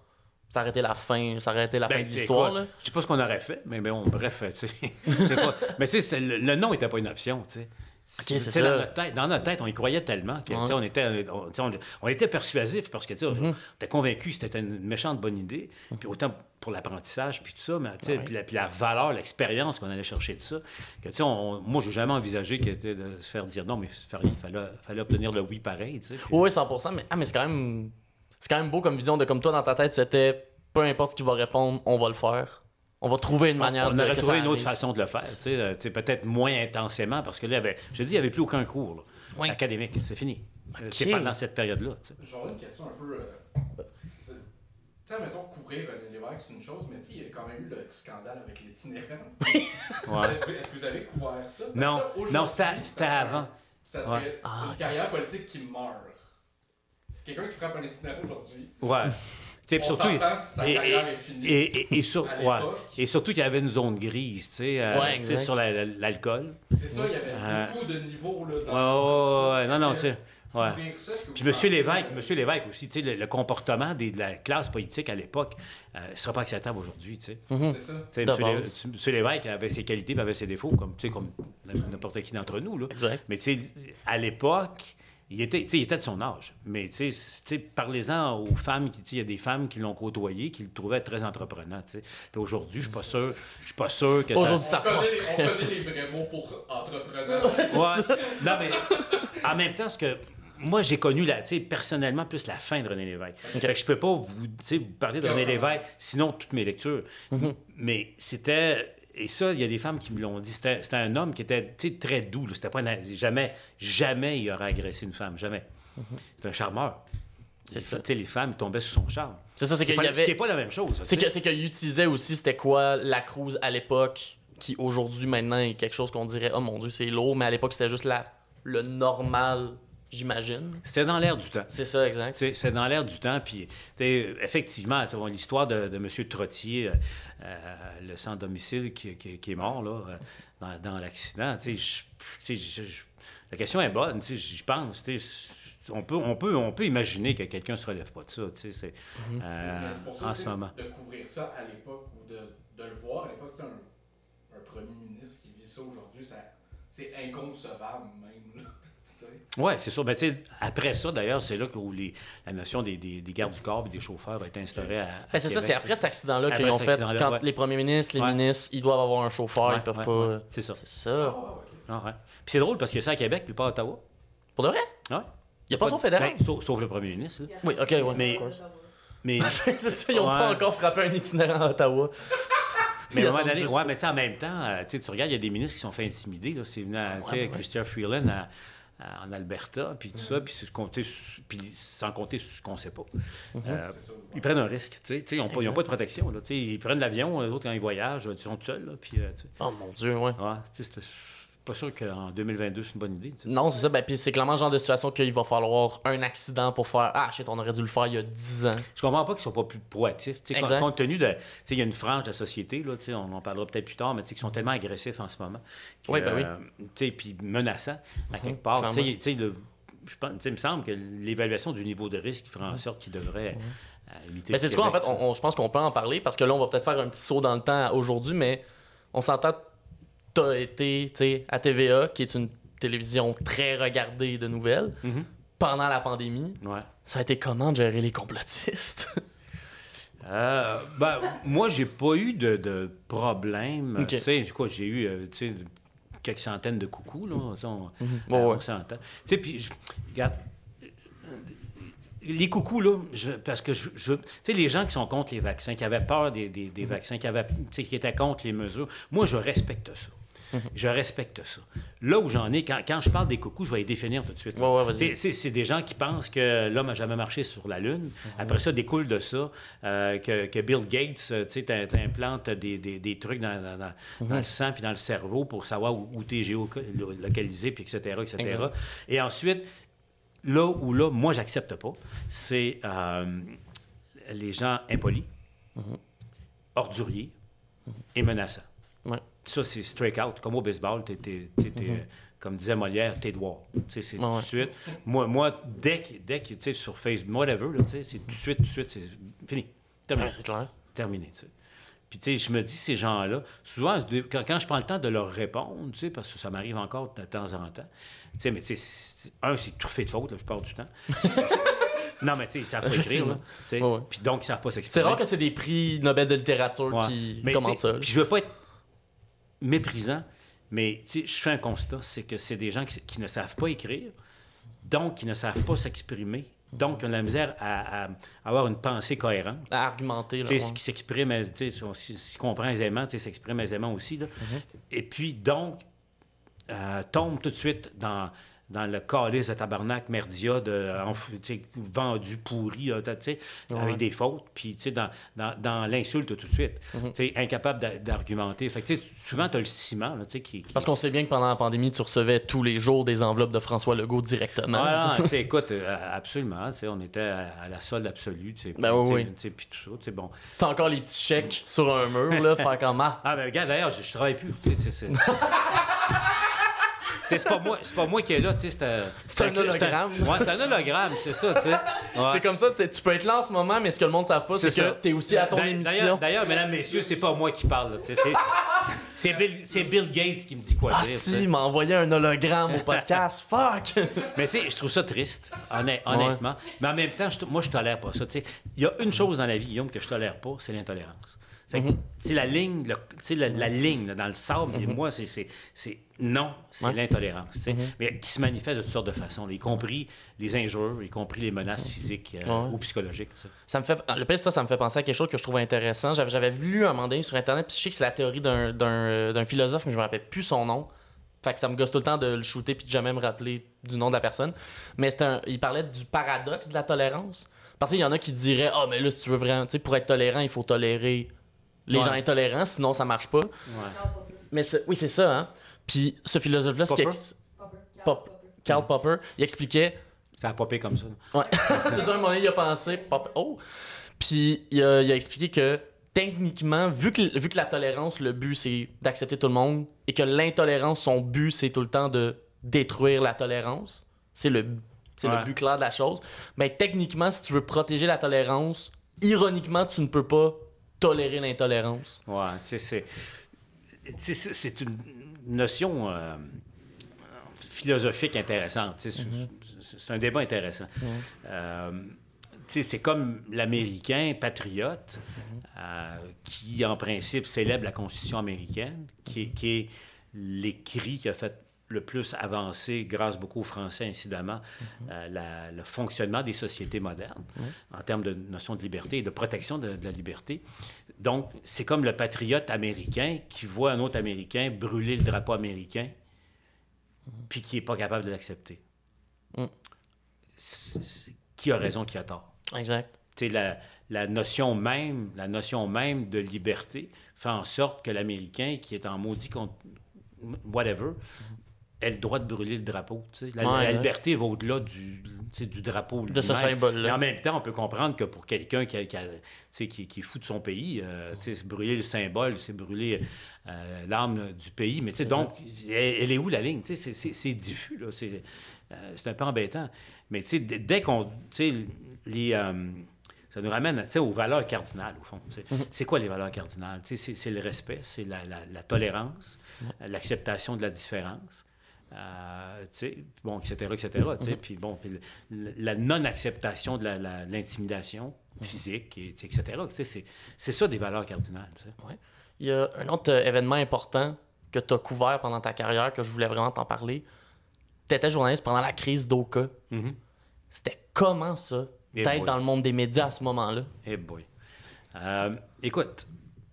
ça aurait été la fin, ça aurait été la Ben, fin de l'histoire. Je sais pas ce qu'on aurait fait, mais bon, bref, tu sais. je sais pas. Mais tu sais, c'était- le, le nom n'était pas une option, tu sais. C'est. Dans notre, tête, dans notre tête, on y croyait tellement que, Ouais. on, était, on, sais, on- on était persuasif parce que on était convaincu que c'était une méchante bonne idée. Puis autant pour l'apprentissage, puis tout ça, mais Ouais. puis, la, puis la valeur, l'expérience qu'on allait chercher de ça. Que, on- moi, je n'ai jamais envisagé que, de se faire dire non, mais ça fait rien, il fallait, fallait obtenir le oui pareil. Puis- Oui, 100%. Mais, ah, mais c'est quand même. C'est quand même beau comme vision de comme toi dans ta tête, c'était peu importe ce qui va répondre, on va le faire. On va trouver une manière on de aurait trouvé une autre façon de le faire, tu sais, euh, peut-être moins intensément, parce que là, avait, je te dis, il n'y avait plus aucun cours là, Oui. académique, c'est fini. Euh, Ok. C'est pendant cette période-là. J'aurais une question un peu. euh, Tu sais, mettons, couvrir René Lévesque, c'est une chose, mais tu sais, il y a quand même eu le scandale avec l'itinérant. Ouais. Est-ce que vous avez couvert ça? Parce Non, ça, non, c'était avant. Ça serait Ouais. Ah, une ok. carrière politique qui meurt. Quelqu'un qui frappe un itinérant aujourd'hui, Ouais. On surtout, sa et, carrière et- est finie. et- et- et sur- ouais. et surtout qu'il y avait une zone grise, tu sais, euh, sur la- la- l'alcool. C'est ça, il y avait Euh, beaucoup de niveaux. Là, dans ouais, ouais, non, non, tu sais. Ouais. Puis M. Lévesque, Monsieur Lévesque aussi, tu sais, le, le comportement des- de la classe politique à l'époque ne serait pas acceptable aujourd'hui, tu sais. C'est ça. M. Lé-. Lévesque avait ses qualités, mais avait ses défauts, comme, comme n'importe qui d'entre nous. Là. Exact. Mais tu sais, à l'époque, il était, tu sais, il était de son âge. Mais tu sais, tu sais, parlez-en aux femmes, qui, tu sais, il y a des femmes qui l'ont côtoyé, qui le trouvaient très entreprenant. tu sais. Puis aujourd'hui, je suis pas sûr, je suis pas sûr que Aujourd'hui, ça... ça on, connaît, passerait. on connaît les vrais mots pour entrepreneur. Ouais. Non, mais en même temps, ce que moi, j'ai connu, la, tu sais, personnellement, plus la fin de René Lévesque. Fait que je peux pas vous, tu sais, vous parler de René Lévesque, sinon toutes mes lectures. Mais c'était... Et ça, il y a des femmes qui me l'ont dit. C'était un homme qui était très doux. C'était pas jamais, jamais il aurait agressé une femme. Jamais. C'est un charmeur. C'est ça. Les femmes tombaient sous son charme. C'est ça, c'est Ce qui qu'il est y pas- Ce qui avait. n'est pas la même chose. Que- c'est qu'il utilisait aussi c'était quoi la cruise à l'époque, qui aujourd'hui maintenant est quelque chose qu'on dirait oh mon dieu c'est lourd, mais à l'époque c'était juste la, le normal, j'imagine. C'était dans l'air du temps. C'est ça, exact. C'est c'est dans l'air du temps. Puis, effectivement, tu vois, l'histoire de, de M. Trottier, euh, euh, le sans domicile qui, qui- qui est mort là, euh, dans, dans l'accident, la question est bonne. Je pense. on peut, on, peut, on peut imaginer que quelqu'un ne se relève pas de ça, tu sais, euh, pour ça en que, ce moment. De couvrir ça à l'époque ou de, de le voir à l'époque, c'est un, un premier ministre qui vit ça aujourd'hui, ça, c'est inconcevable même. Oui, c'est sûr. Ben, tu sais, après ça, d'ailleurs, c'est là que- où les, la notion des, des, des gardes du corps et des chauffeurs a été instaurée à, à Ben, c'est ça, c'est après cet accident-là qu'ils ont fait. Quand ouais. les premiers ministres, les Ouais. ministres, ils doivent avoir un chauffeur, Ouais, ils peuvent ouais, pas. ouais. C'est ça. C'est Ah, ça. Ah, ouais. Puis c'est drôle parce que ça à Québec, puis pas à Ottawa. Pour de vrai? Il n'y a pas son fédéral? Ben, sauf, sauf le premier ministre. là. Oui, ok, ouais. Mais-. Mais, c'est ça, ils n'ont pas encore frappé un itinérant à Ottawa. mais à un moment donné, ouais, mais tu sais, en même temps, euh, tu sais, tu regardes, il y a des ministres qui sont fait intimider. Là. C'est venu à. Chrystia Freeland en Alberta, puis tout ça, puis, c'est compter sur- puis sans compter ce qu'on ne sait pas. Mhm. Euh, ils prennent un risque. tu sais, Ils n'ont pas, ils ont pas de protection. Là, tu sais, ils prennent l'avion, les autres, quand ils voyagent, ils sont tout seuls. Là, puis, euh, Oh mon dieu, ouais. Pas sûr qu'en 2022, c'est une bonne idée. Non, c'est ça. Ben, puis c'est clairement le genre de situation qu'il va falloir un accident pour faire Ah, shit, on aurait dû le faire il y a 10 ans. Je comprends pas qu'ils soient pas plus proactifs. Exact. compte tenu de. Il y a une frange de la société, là, on en parlera peut-être plus tard, mais tu sais, qui sont tellement agressifs en ce moment. que, Oui, ben oui. euh, Puis menaçants, à quelque part. Le- je pense, il me semble que l'évaluation du niveau de risque ferait en sorte qu'ils devraient euh, imiter. Mais le c'est quoi, en fait, Québec, on, on- je pense qu'on peut en parler parce que là, on va peut-être faire un petit saut dans le temps aujourd'hui, mais on s'entend, t'as été à TVA, qui est une télévision très regardée de nouvelles, Mhm. pendant la pandémie. Ouais. Ça a été comment de gérer les complotistes? Euh, ben, moi, j'ai pas eu de, de problème. Tu sais, quoi, j'ai eu euh, quelques centaines de coucous, là. ça, On, Ouais, euh, ouais. on s'entend. Tu sais, puis, regarde, euh, les coucous, là, je- parce que je, je- tu sais, les gens qui sont contre les vaccins, qui avaient peur des, des- Mhm. des vaccins, qui, avaient, qui étaient contre les mesures, moi, je respecte ça. Mhm. Je respecte ça. Là où j'en ai, quand, quand je parle des coucous, je vais les définir tout de suite. Ouais, ouais. C'est- des gens qui pensent que l'homme n'a jamais marché sur la Lune. Mhm. Après ça, découle de ça euh, que, que Bill Gates, euh, tu sais, t'implantes des, des, des trucs dans, dans- dans- Mhm. dans le sang puis dans le cerveau pour savoir où, tu es géolocalisé, puis etc., etc. Et ensuite, là où là, moi, j'accepte pas, c'est euh, les gens impolis, orduriers et menaçants. Ouais. Ça, c'est straight out. Comme au baseball, t'es, t'es- t'es- t'es- comme disait Molière, t'es droit. C'est Ouais, tout de suite. Moi, moi dès que, dès que, tu sais, sur Facebook, whatever, c'est tout de suite, tout de suite, c'est fini. Terminé. Ouais, c'est clair. Terminé. Puis, tu sais, je me dis, ces gens-là, souvent, de- quand, quand je prends le temps de leur répondre, tu sais, parce que ça m'arrive encore de temps en temps, tu sais, mais tu sais, un, c'est tout fait de faute la plupart du temps. non, mais tu sais, ils savent pas écrire, là. Ouais, ouais. Puis donc, ils savent pas s'exprimer. C'est rare que c'est des prix Nobel de littérature Ouais. qui Mais sais, ça. Puis je veux pas être méprisant, mais je fais un constat, c'est que c'est des gens qui, qui ne savent pas écrire, donc qui ne savent pas s'exprimer, donc qui ont de la misère à, à avoir une pensée cohérente. À argumenter. Là, ouais. ce qui s'exprime, on s'y comprend aisément, s'exprime aisément aussi. là. Mm-hmm. Et puis, donc, euh, tombe tout de suite dans, dans le calice de tabarnak merdia de vendu, pourri, Ouais. avec des fautes, puis dans, dans, dans l'insulte tout de suite. Mm-hmm. Tu sais, incapable d'a- d'argumenter. Fait que, souvent, tu as le ciment, là, tu sais, qui... qui- Parce qu'on sait bien que pendant la pandémie, tu recevais tous les jours des enveloppes de François Legault directement. Ah, non, écoute, euh, absolument, on était à, à la solde absolue, tu Ben oui, oui. puis tout ça, bon. T'as encore les petits chèques sur un mur, là, faire comme ah. Ah, ben regarde, d'ailleurs, je, je travaille plus. C'est c'est- Tu pas moi, c'est pas moi qui est là, tu sais, c'est un, hologramme. Ouais, c'est un hologramme, c'est ça, tu sais. Ouais. C'est comme ça, tu peux être là en ce moment, mais ce que le monde ne savent pas, c'est que ça. t'es aussi à ton émission. D'ailleurs, mesdames, messieurs, c'est pas moi qui parle, tu sais, c'est- Bill, Gates qui me dit quoi Ah, dire. tu si, il m'a envoyé un hologramme au podcast. Fuck! Mais tu sais, je trouve ça triste, honnêt- honnêtement. Mais en même temps, moi, je tolère pas ça. tu sais. Il y a une chose dans la vie, Guillaume, que je tolère pas, c'est l'intolérance. Fait que, tu sais, la ligne, le- la, la ligne là, dans le sable, et moi, c'est- non, c'est Ouais. l'intolérance. sais. Mais qui se manifeste de toutes sortes de façons, y compris les injures, y compris les menaces physiques euh, Ouais. ou psychologiques. ça. Ça me fait, le pire, ça, ça me fait penser à quelque chose que je trouve intéressant. J'avais, lu un moment donné sur Internet, puis je sais que c'est la théorie d'un, euh, d'un philosophe, mais je me rappelle plus son nom. Fait que ça me gosse tout le temps de le shooter puis de jamais me rappeler du nom de la personne. Mais un, il parlait du paradoxe de la tolérance. Parce qu'il y en a qui diraient Ah, mais là, si tu veux vraiment, tu sais, pour être tolérant, il faut tolérer les Ouais. gens intolérants, sinon ça marche pas. Mais ce- oui, c'est ça, hein. Puis ce philosophe-là, ce qui Popper? ex- Pop- Karl Popper, il expliquait Ça a popé comme ça. Ouais, c'est ça, à un moment donné, il a pensé. pop- Oh! Puis il a, il a expliqué que techniquement, vu que, vu que la tolérance, le but, c'est d'accepter tout le monde, et que l'intolérance, son but, c'est tout le temps de détruire la tolérance, c'est le C'est Ouais. le but clair de la chose. Mais techniquement, si tu veux protéger la tolérance, ironiquement, tu ne peux pas tolérer l'intolérance. Ouais, c'est. une notion euh, philosophique intéressante. sais, c'est- un débat intéressant. Euh, c'est comme l'Américain patriote euh, qui, en principe, célèbre la Constitution américaine, qui, est- qui est l'écrit qui a fait le plus avancer, grâce beaucoup aux Français, incidemment, euh, la- le fonctionnement des sociétés modernes en termes de notion de liberté et de protection de, de la liberté. Donc, c'est comme le patriote américain qui voit un autre Américain brûler le drapeau américain, puis qui n'est pas capable de l'accepter. Mm. C'est- c'est- Qui a raison, qui a tort? Exact. Sais, la, la notion même, la notion même de liberté fait en sorte que l'Américain qui est en maudit contre whatever ait le droit de brûler le drapeau. La, Ouais, la ouais. liberté va au-delà du, du drapeau. De ce symbole-là. Mais en même temps, on peut comprendre que pour quelqu'un qui, qui, qui, qui est fou de son pays, euh, c'est brûler le symbole, c'est brûler euh, l'âme du pays. Mais tu sais, donc, elle, elle est où la ligne? C'est- diffus. là. C'est euh, c'est un peu embêtant. Mais tu sais, d- dès qu'on. Les. euh, ça nous ramène aux valeurs cardinales, au fond. sais. C'est quoi les valeurs cardinales? C'est le respect, c'est la, la- la tolérance, euh, l'acceptation de la différence, euh, bon, etc., etc. sais. Puis bon, la non-acceptation de l'intimidation physique, et, etc. C'est c'est ça des valeurs cardinales. tu sais. Il y a un autre euh, événement important que tu as couvert pendant ta carrière que je voulais vraiment t'en parler. Tu étais journaliste pendant la crise d'Oka. Mhm. C'était comment ça, Eh d'être dans le monde des médias à ce moment-là? Eh boy. Euh, écoute,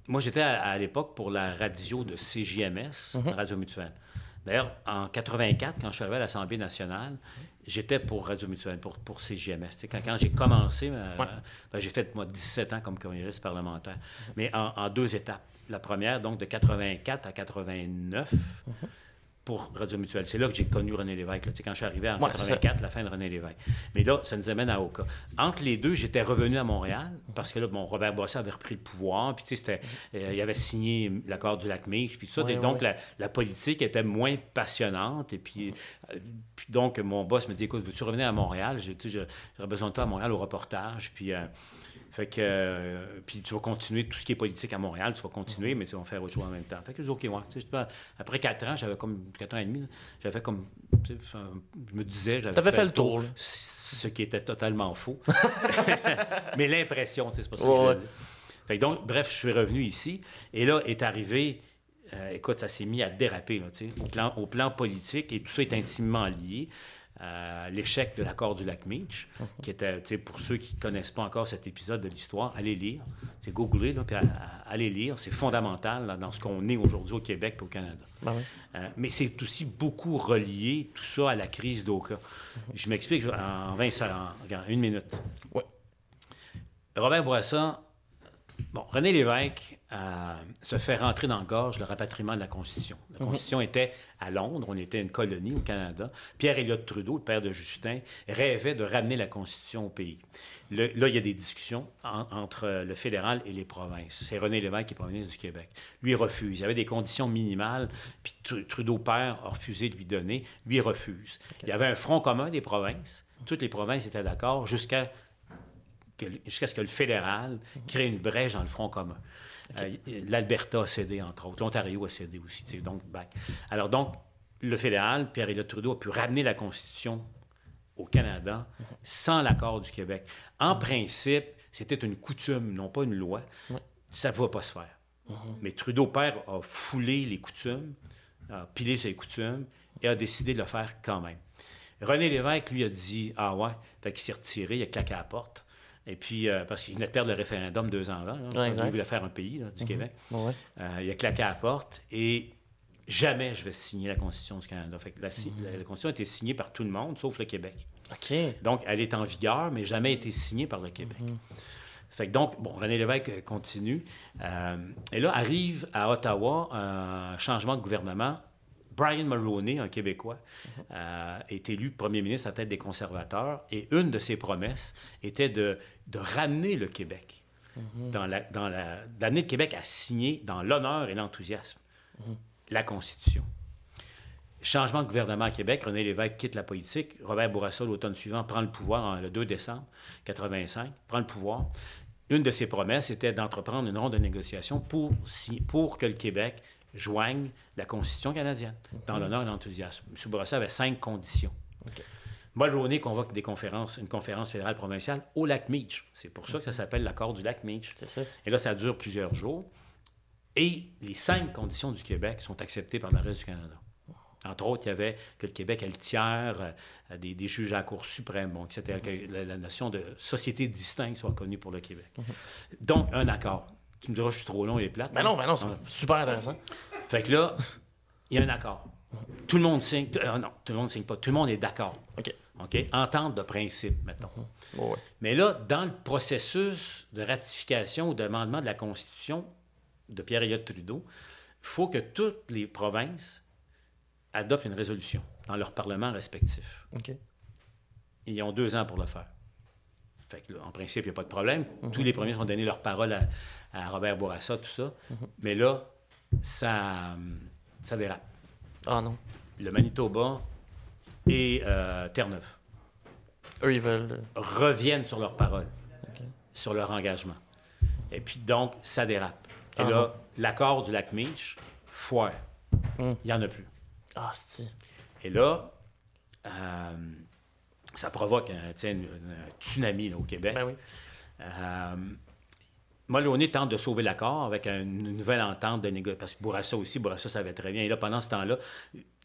moi j'étais à, à l'époque pour la radio de CJMS, Radio Mutuelle. D'ailleurs, en 84, quand je suis arrivé à l'Assemblée nationale, j'étais pour Radio Mutuelle, pour, pour sais, Quand, quand j'ai commencé, euh, ben, j'ai fait moi 17 ans comme communiste parlementaire, mais en, en deux étapes. La première, donc de 84 à 89, pour Radio Mutuelle. C'est là que j'ai connu René Lévesque. là. Quand je suis arrivé en Ouais, c'est ça. 84, la fin de René Lévesque. Mais là, ça nous amène à Oka. Entre les deux, j'étais revenu à Montréal parce que là, bon, Robert Bossé avait repris le pouvoir. Puis, tu sais, euh, il avait signé l'accord du lac Meech. Puis tout ça. Ouais, Et donc, ouais. La, la politique était moins passionnante. Et puis, euh, puis donc, mon boss me dit Écoute, veux-tu revenir à Montréal? J'aurais besoin de toi à Montréal au reportage. Puis. euh, fait que, euh, puis tu vas continuer tout ce qui est politique à Montréal, tu vas continuer, mais tu vas faire autre chose en même temps. Fait que OK, moi, tu sais, c'est après quatre ans, j'avais comme, quatre ans et demi, j'avais comme, tu sais, enfin, je me disais, j'avais T'avais fait le tour, ce qui était totalement faux. mais l'impression, tu sais, c'est pas ça Ouais, que je ouais. dis. Fait que donc, bref, je suis revenu ici, et là est arrivé, euh, écoute, ça s'est mis à déraper, là, tu sais, au plan, au plan politique, et tout ça est intimement lié. À l'échec de l'accord du lac Meech, qui était, pour ceux qui ne connaissent pas encore cet épisode de l'histoire, allez lire, c'est googler, puis allez lire, c'est fondamental là, dans ce qu'on est aujourd'hui au Québec et au Canada. Oui. Euh, mais c'est aussi beaucoup relié, tout ça, à la crise d'Oka. Je m'explique en 20 secondes, une minute. Ouais. Robert Bourassa, bon, René Lévesque euh, se fait rentrer dans le gorge le rapatriement de la Constitution. La Constitution était à Londres, on était une colonie au Canada. Pierre Elliott Trudeau, le père de Justin, rêvait de ramener la Constitution au pays. Le- là, il y a des discussions en- entre le fédéral et les provinces. C'est René Lévesque qui est premier ministre du Québec. Lui, refuse. Il y avait des conditions minimales, puis Tru- Trudeau père a refusé de lui donner. Lui, refuse. Il y avait un front commun des provinces. Toutes les provinces étaient d'accord jusqu'à jusqu'à ce que le fédéral crée une brèche dans le front commun. Euh, L'Alberta a cédé, entre autres. L'Ontario a cédé aussi. Donc, back. Alors, donc, le fédéral, Pierre-Éliott Trudeau, a pu ramener la Constitution au Canada sans l'accord du Québec. En principe, c'était une coutume, non pas une loi. Ça ne va pas se faire. Mais Trudeau père a foulé les coutumes, a pilé ses coutumes et a décidé de le faire quand même. René Lévesque, lui, a dit Ah ouais, fait qu'il s'est retiré, il a claqué à la porte. Et puis, euh, parce qu'il venait de perdre le référendum deux ans avant, là, qu'il voulait faire un pays là, du Québec. Ouais. Euh, il a claqué à la porte et jamais je vais signer la Constitution du Canada. Fait que la, si- la- la Constitution a été signée par tout le monde, sauf le Québec. OK. Donc, elle est en vigueur, mais jamais été signée par le Québec. Fait que donc, bon, René Lévesque euh, continue. Euh, et là, arrive à Ottawa un changement de gouvernement. Brian Mulroney, un Québécois, euh, est élu premier ministre à tête des conservateurs. Et une de ses promesses était de, ramener le Québec dans la, d'amener le Québec à signer dans l'honneur et l'enthousiasme la Constitution. Changement de gouvernement à Québec, René Lévesque quitte la politique. Robert Bourassa, l'automne suivant, prend le pouvoir le 2 décembre 85, prend le pouvoir. Une de ses promesses était d'entreprendre une ronde de négociation pour que le Québec joigne la Constitution canadienne, dans l'honneur et l'enthousiasme. M. Bourassa avait cinq conditions. Mulroney convoque des conférences, une conférence fédérale provinciale au lac Meach. C'est pour ça que ça s'appelle l'accord du lac Meach. Et là, ça dure plusieurs jours. Et les cinq conditions du Québec sont acceptées par le reste du Canada. Entre autres, il y avait que le Québec ait le tiers euh, des, des juges à la Cour suprême, bon, etc., que la, la notion de société distincte soit connue pour le Québec. Donc, un accord. Tu me diras, je suis trop long et plate. Ben non, ben non, c'est super intéressant. Fait que là, il y a un accord. Tout le monde signe. euh, non, tout le monde signe pas. Tout le monde est d'accord. OK. OK? Entente de principe, mettons. Ouais. Mais là, dans le processus de ratification ou d'amendement de la Constitution de Pierre-Éliott Trudeau, il faut que toutes les provinces adoptent une résolution dans leur parlement respectif. OK. Ils ont deux ans pour le faire. Fait que là, en principe, il n'y a pas de problème. Tous les premiers ont donné leur parole à, à Robert Bourassa, tout ça. Mais là, ça, ça dérape. Ah non. Le Manitoba et euh, Terre-Neuve Eux, ils veulent. euh, reviennent sur leur parole, sur leur engagement. Et puis donc, ça dérape. Et Ah là, l'accord du lac Meach, foire. Hmm. Il n'y en a plus. Ah, c'est. Et là, euh, ça provoque un, tsunami là, au Québec. Ben oui. Euh, tente de sauver l'accord avec une nouvelle entente de négociation. Parce que Bourassa aussi, Bourassa savait très bien. Et là, pendant ce temps-là,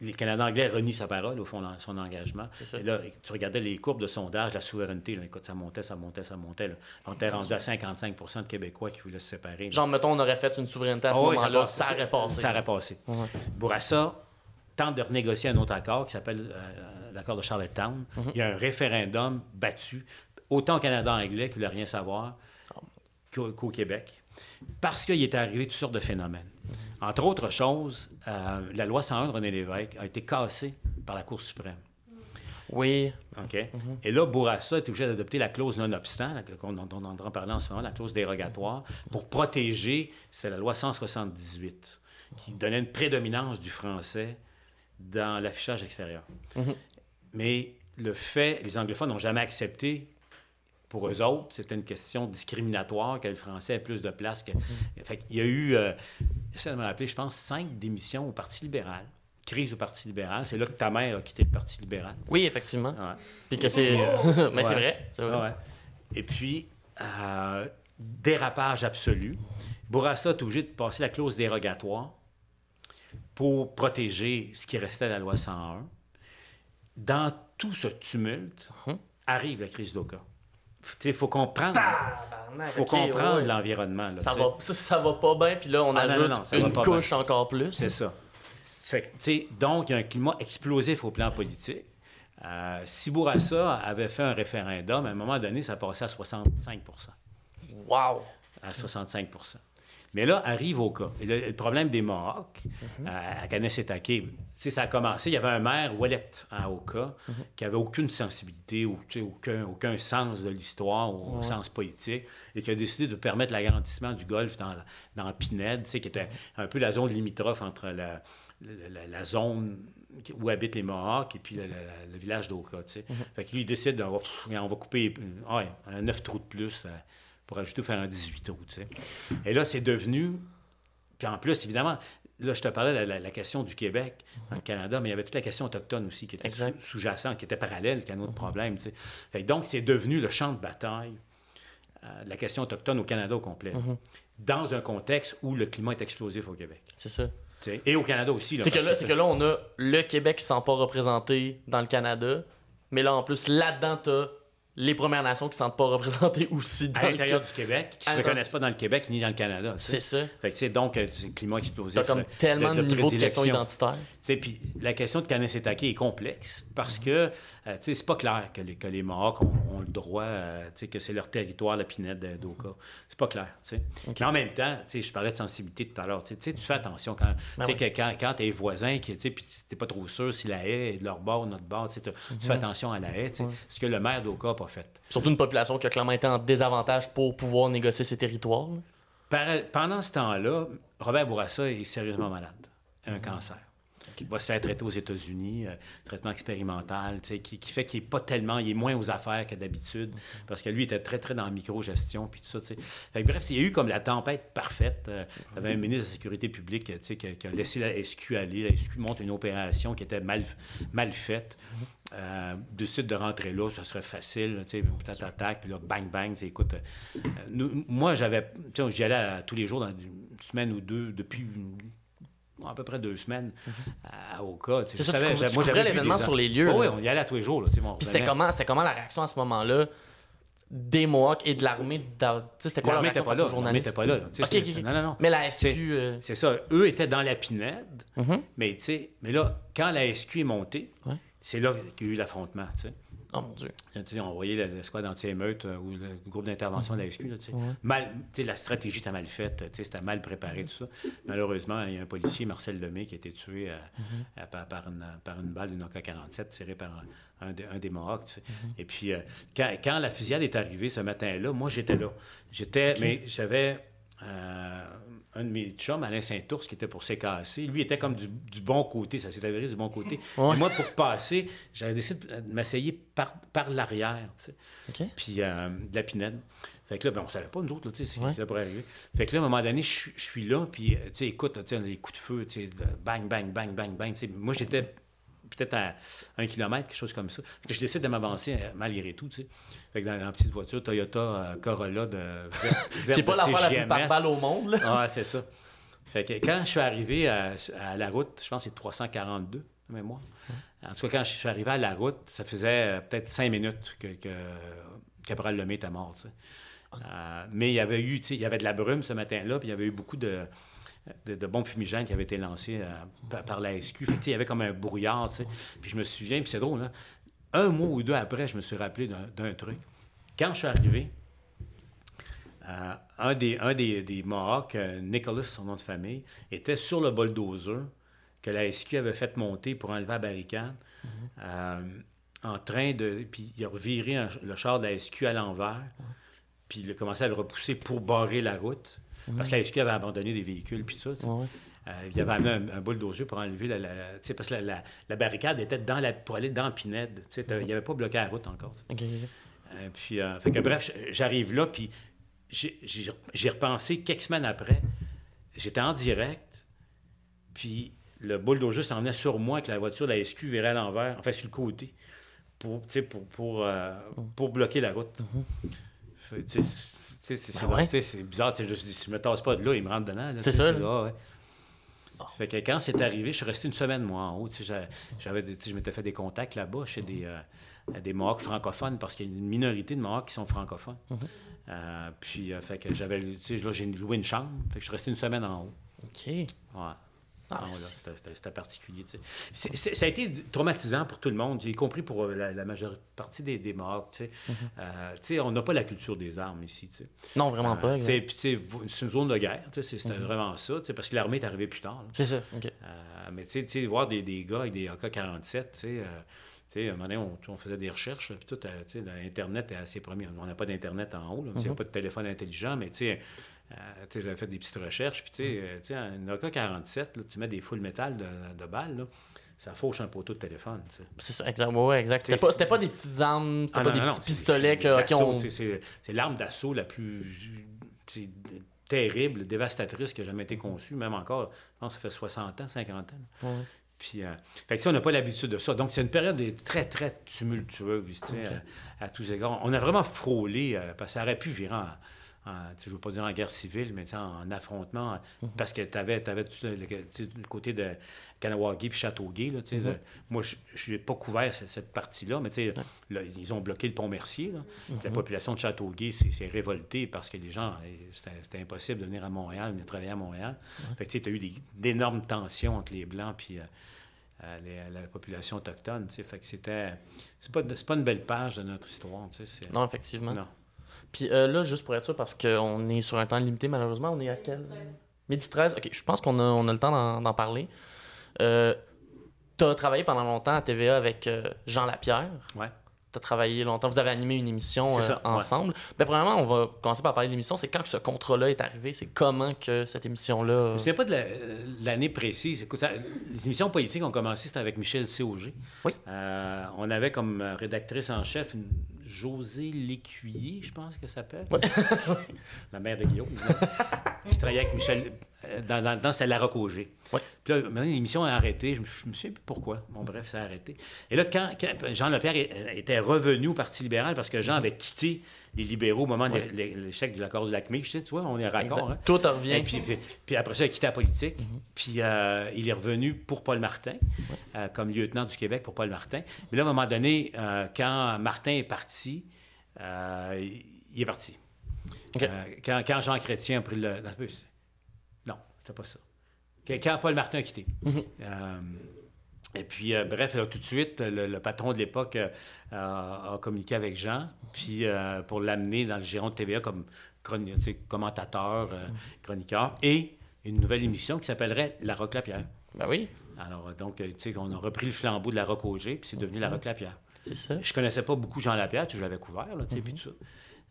les Canadiens anglais renient sa parole, au fond, son engagement. Et là, tu regardais les courbes de sondage, la souveraineté, là, écoute, ça montait, ça montait, ça montait. Là. On était rendu à 55% de Québécois qui voulaient se séparer. là. Genre, mettons, on aurait fait une souveraineté à ce Ah moment-là, ça, aurait passé. Ça aurait passé. Ouais. Bourassa tente de renégocier un autre accord qui s'appelle euh, l'accord de Charlottetown. Mhm. Il y a un référendum battu, autant au Canada anglais qui ne voulait rien savoir qu'au Québec, parce qu'il est arrivé toutes sortes de phénomènes. Mhm. Entre autres choses, euh, la loi 101 de René Lévesque a été cassée par la Cour suprême. Oui. OK? Mhm. Et là, Bourassa est obligé d'adopter la clause non-obstant, dont on entend parler en ce moment, la clause dérogatoire, pour protéger, c'est la loi 178, qui donnait une prédominance du français dans l'affichage extérieur. Mhm. Mais le fait, les anglophones n'ont jamais accepté, pour eux autres, c'était une question discriminatoire, que le français ait plus de place. Que... Fait qu'il y a eu, euh, j'essaie de me rappeler, je pense, cinq démissions au Parti libéral. Crise au Parti libéral. C'est là que ta mère a quitté le Parti libéral. Oui, effectivement. Ouais. Puis que c'est. Mais c'est Ouais. vrai. C'est vrai. Ouais. Et puis, euh, dérapage absolu. Bourassa est obligé de passer la clause dérogatoire pour protéger ce qui restait de la loi 101. Dans tout ce tumulte, Mhm. arrive la crise d'Oka. Il faut comprendre, Tabarnak, faut ok, comprendre ouais. l'environnement. Ça tu sais. va, ça, ça va pas bien, puis là, on Ah, ajoute non, non, une couche encore plus. C'est ça. Fait donc, il y a un climat explosif au plan politique. Euh, si Bourassa avait fait un référendum, à un moment donné, ça passait à 65% Wow! à 65 Mais là, arrive au cas. Et le, le problème des Mohawks Mhm. à, à Kanessetake, tu sais, ça a commencé, il y avait un maire, Wallet, à Oka, Mhm. qui avait aucune sensibilité, ou, aucun, aucun sens de l'histoire, au, sens politique, et qui a décidé de permettre l'agrandissement du golfe dans, dans Pinède, qui était un peu la zone limitrophe entre la, la, zone où habitent les Mohawks et puis le, le- le village d'Oka, tu sais. Fait que lui, il décide, on va, on va couper un 9 trous de plus euh, pour ajouter faire un 18 trous, tu sais. Et là, c'est devenu... Puis en plus, évidemment, là, je te parlais de la, la- la question du Québec dans le Canada, mais il y avait toute la question autochtone aussi qui était sous-jacente, qui était parallèle, qui est un autre problème, tu sais. Fait que donc, c'est devenu le champ de bataille euh, de la question autochtone au Canada au complet, dans un contexte où le climat est explosif au Québec. C'est ça. tu sais. Et au Canada aussi. C'est que, là, que là, on a le Québec qui ne sent pas représenté dans le Canada, mais là, en plus, là-dedans, t'as les Premières Nations qui ne sentent pas représentées aussi dans à le l'intérieur Québec. du Québec, qui ne se reconnaissent pas dans le Québec ni dans le Canada. tu. C'est ça. Fait que, tu donc, euh, c'est un climat explosif. T'as comme euh, tellement de, niveaux de questions identitaires. Tu puis la question de Kanessetake est complexe parce que, euh, tu sais, c'est pas clair que les, que les Mohawks ont, ont le droit, euh, tu sais, que c'est leur territoire, la pinette d'Oka. C'est pas clair, tu sais. Mais en même temps, tu sais, je parlais de sensibilité tout à l'heure, tu tu tu fais attention quand, Ben tu oui. quand, quand tes voisins, qui, tu sais, puis t'es pas trop sûr si la haie est de leur bord ou de notre bord, tu tu fais attention à la haie, tu sais, ce que le maire d'Oka pas. Surtout une population qui a clairement été en désavantage pour pouvoir négocier ses territoires. pendant ce temps-là, Robert Bourassa est sérieusement malade, un cancer. Qui va se faire traiter aux États-Unis, euh, traitement expérimental, qui, qui fait qu'il est pas tellement, il est moins aux affaires que d'habitude, parce que lui était très, très dans la micro-gestion, puis tout ça, tu sais. Fait que bref, il y a eu comme la tempête parfaite. Euh, il y avait un ministre de la Sécurité publique, tu sais, qui, a- qui a laissé la SQ aller. La SQ monte une opération qui était mal, mal faite. Euh, décide de rentrer là, ça serait facile, tu sais, peut-être attaque, puis là, bang, bang, écoute, euh, nous- moi, j'avais, tu sais, j'y allais à- tous les jours dans une semaine ou deux, depuis à peu près deux semaines à Oka. tu sais. Mhm. C'est ça, tu savais, couvrais- tu moi, l'événement sur les lieux, Oh, oui, on y allait à tous les jours. Là, tu sais, bon, on Puis c'était comment, c'était comment la réaction à ce moment-là des Mohawks et de l'armée? C'était quoi leur réaction face aux journalistes? pas là. Non, non, non. Mais la SQ... C'est- euh, C'est ça. Eux étaient dans la pinède, mhm. mais tu sais, mais là, quand la SQ est montée, Ouais. c'est là qu'il y a eu l'affrontement, tu sais. Oh mon Dieu. Tu sais, on voyait la- l'escouade anti-émeute euh, ou le groupe d'intervention de la SQ. Là. Ouais. mal, la stratégie était mal faite, c'était mal préparé, tout ça. Malheureusement, il y a un policier, Marcel Lemay, qui a été tué euh, euh, par, par une, par une balle d'une AK-47 tirée par un, un des, un des Mohawks. sais. Et puis, euh, quand, quand la fusillade est arrivée ce matin-là, moi, j'étais là. J'étais, mais j'avais euh, un de mes chums, Alain Saint-Ours, qui était pour s'écasser. Lui était comme du, du bon côté, ça s'est avéré du bon côté. Ouais. Et moi, pour passer, j'avais décidé de m'essayer par, par l'arrière, tu sais puis euh, de la pinède. Fait que là, ben, on savait pas, nous autres, là, tu sais, c'est Ouais. ça pourrait arriver. Fait que là, à un moment donné, je suis- je suis là, puis, euh, tu sais, écoute, tu sais, des coups de feu, tu sais, bang, bang, bang, bang, bang. tu sais. Moi, j'étais peut-être à un kilomètre, quelque chose comme ça. Que je décide de m'avancer euh, malgré tout, tu sais. Fait que dans, la petite voiture Toyota euh, Corolla de vert, Qui est pas la plus par balle au monde, là. Ah, c'est ça. Fait que quand je suis arrivé à, à la route, je pense que c'est 342, de mémoire. En tout cas, quand je suis arrivé à la route, ça faisait euh, peut-être cinq minutes que, que Cabral Lemay était mort. tu sais. Euh, mais il y avait eu, tu sais, il y avait de la brume ce matin-là, puis il y avait eu beaucoup de, de, de bombes fumigènes qui avaient été lancées euh, par, par la SQ. Fait il y avait comme un brouillard, tu sais. Puis je me souviens, puis c'est drôle, hein, un mois ou deux après, je me suis rappelé d'un truc. Quand je suis arrivé, euh, un des, un des, des Mohawks, euh, Nicholas, son nom de famille, était sur le bulldozer que la SQ avait fait monter pour enlever la barricade, euh, en train de... Puis il a reviré un- le char de la SQ à l'envers, puis il a commencé à le repousser pour barrer la route, parce que la SQ avait abandonné des véhicules, puis ça. Ouais. Euh, il avait amené un, un bulldozer pour enlever la... la- la- tu sais, parce que la, la- la barricade était dans la, pour aller dans Pinède. tu sais, t'as- Il n'avait pas bloqué la route encore. Euh, puis, euh, fait que bref, j'arrive là, puis j'ai- repensé quelques semaines après. J'étais en direct, puis le bulldozer s'en venait sur moi avec la voiture de la SQ virée à l'envers, enfin sur le côté, pour, pour, pour, euh, pour bloquer la route. Sais, c'est Ben ouais. bizarre, tu sais, je je me tasse pas de là, il me rentre dedans. C'est ça, là. Fait que quand c'est arrivé, je suis resté une semaine, moi, en haut. J'avais, je m'étais fait des contacts là-bas chez des, euh, des Mohawks francophones, parce qu'il y a une minorité de Mohawks qui sont francophones. Euh, puis, euh, fait que j'avais, là, j'ai loué une chambre. Fait que je suis resté une semaine en haut. OK. Ouais. Ah, là, c'était, particulier. C'est- c'est- ça a été traumatisant pour tout le monde, y compris pour euh, la, la majeure partie des. Euh, sais, on n'a pas la culture des armes ici. tu sais. Non, vraiment Euh, pas. c'est une zone de guerre. C'était vraiment ça, parce que l'armée est arrivée plus tard. là. C'est ça, OK. Euh, mais tu sais- voir des, des gars avec des AK-47, tu sais, euh, tu sais, à un moment donné, on, on faisait des recherches, puis tout, euh, l'Internet est assez premier. On n'a pas d'Internet en haut, il n'y a pas de téléphone intelligent, mais tu sais, euh, tu sais, j'avais fait des petites recherches, puis tu sais, euh, tu sais, un AK-47, là, tu mets des full métal de, de balles, là, ça fauche un poteau de téléphone. C'est ça, exact. Ouais, exact. C'était pas, des petites armes, c'était Ah, pas non, des non, petits pistolets qui ont. c'est- l'arme d'assaut la plus terrible, dévastatrice qui a jamais été conçue, même encore, je pense que ça fait 60 ans, 50 ans. là. Ouais. Puis, euh, fait que on n'a pas l'habitude de ça. Donc, c'est une période très, très tumultueuse, à, à tous égards. On a vraiment frôlé, euh, parce que ça aurait pu virer en, en- sais, je ne veux pas dire en guerre civile, mais en affrontement, Mhm. parce que tu avais, le, le- côté de Kanawagé puis Châteauguay. Là, le- moi, je n'ai pas couvert cette, cette partie-là, mais là, ils ont bloqué le pont Mercier. là. La population de Châteauguay s'est révoltée parce que les gens, eh, c'était impossible de venir à Montréal, venir travailler à Montréal. Fait que tu as eu d'énormes tensions entre les Blancs puis euh, euh, les- la population autochtone. Fait que c'était. C'est pas, pas une belle page de notre histoire. Non, effectivement. Non. Puis euh, là, juste pour être sûr, parce qu'on est sur un temps limité, malheureusement, on est à quel? Midi 13. Ok, je pense qu'on a, on a le temps d'en, parler. Euh, tu as travaillé pendant longtemps à TVA avec euh, Jean Lapierre. Ouais. Tu as travaillé longtemps, vous avez animé une émission euh, ça, ouais. ensemble. Ben, premièrement, on va commencer par parler de l'émission. C'est quand que ce contrat-là est arrivé? C'est comment que cette émission-là... Je ne sais pas de la- l'année précise. Écoute, ça- les émissions politiques ont commencé, c'était avec Michel C.O.G. Oui. Euh, on avait comme euh, rédactrice en chef une Josée Lécuyer, je pense qu'elle s'appelle. La mère de Guillaume, qui travaillait avec Michel. Euh, Dans, dans, dans. Oui. Puis là, maintenant, l'émission a arrêté. Je me, je me souviens plus pourquoi? Bon, bref, ça a arrêté. Et là, quand, quand Jean Lepierre est- était revenu au Parti libéral parce que Jean avait quitté les libéraux au moment de l'échec de l'accord du lac Meach, tu sais, tu vois, on est raccord. Hein. Tout revient. Et puis, puis, puis après ça, il a quitté la politique. Puis euh, il est revenu pour Paul Martin, euh, comme lieutenant du Québec pour Paul Martin. Mais là, à un moment donné, euh, quand Martin est parti, euh, il- est parti. Euh, quand, quand Jean Chrétien a pris le. C'était pas ça. Quand- Paul Martin a quitté. Euh, et puis, euh, bref, là, tout de suite, le, le patron de l'époque euh, a, communiqué avec Jean, puis euh, pour l'amener dans le giron de TVA comme chroni- commentateur, euh, chroniqueur, et une nouvelle émission qui s'appellerait La Roque Lapierre. Ben oui, Alors, donc, tu sais, on a repris le flambeau de La Roque au G, puis c'est devenu La Roque Lapierre. c'est ça. Je connaissais pas beaucoup Jean Lapierre, tu l'avais couvert, là, tu sais, puis tout ça.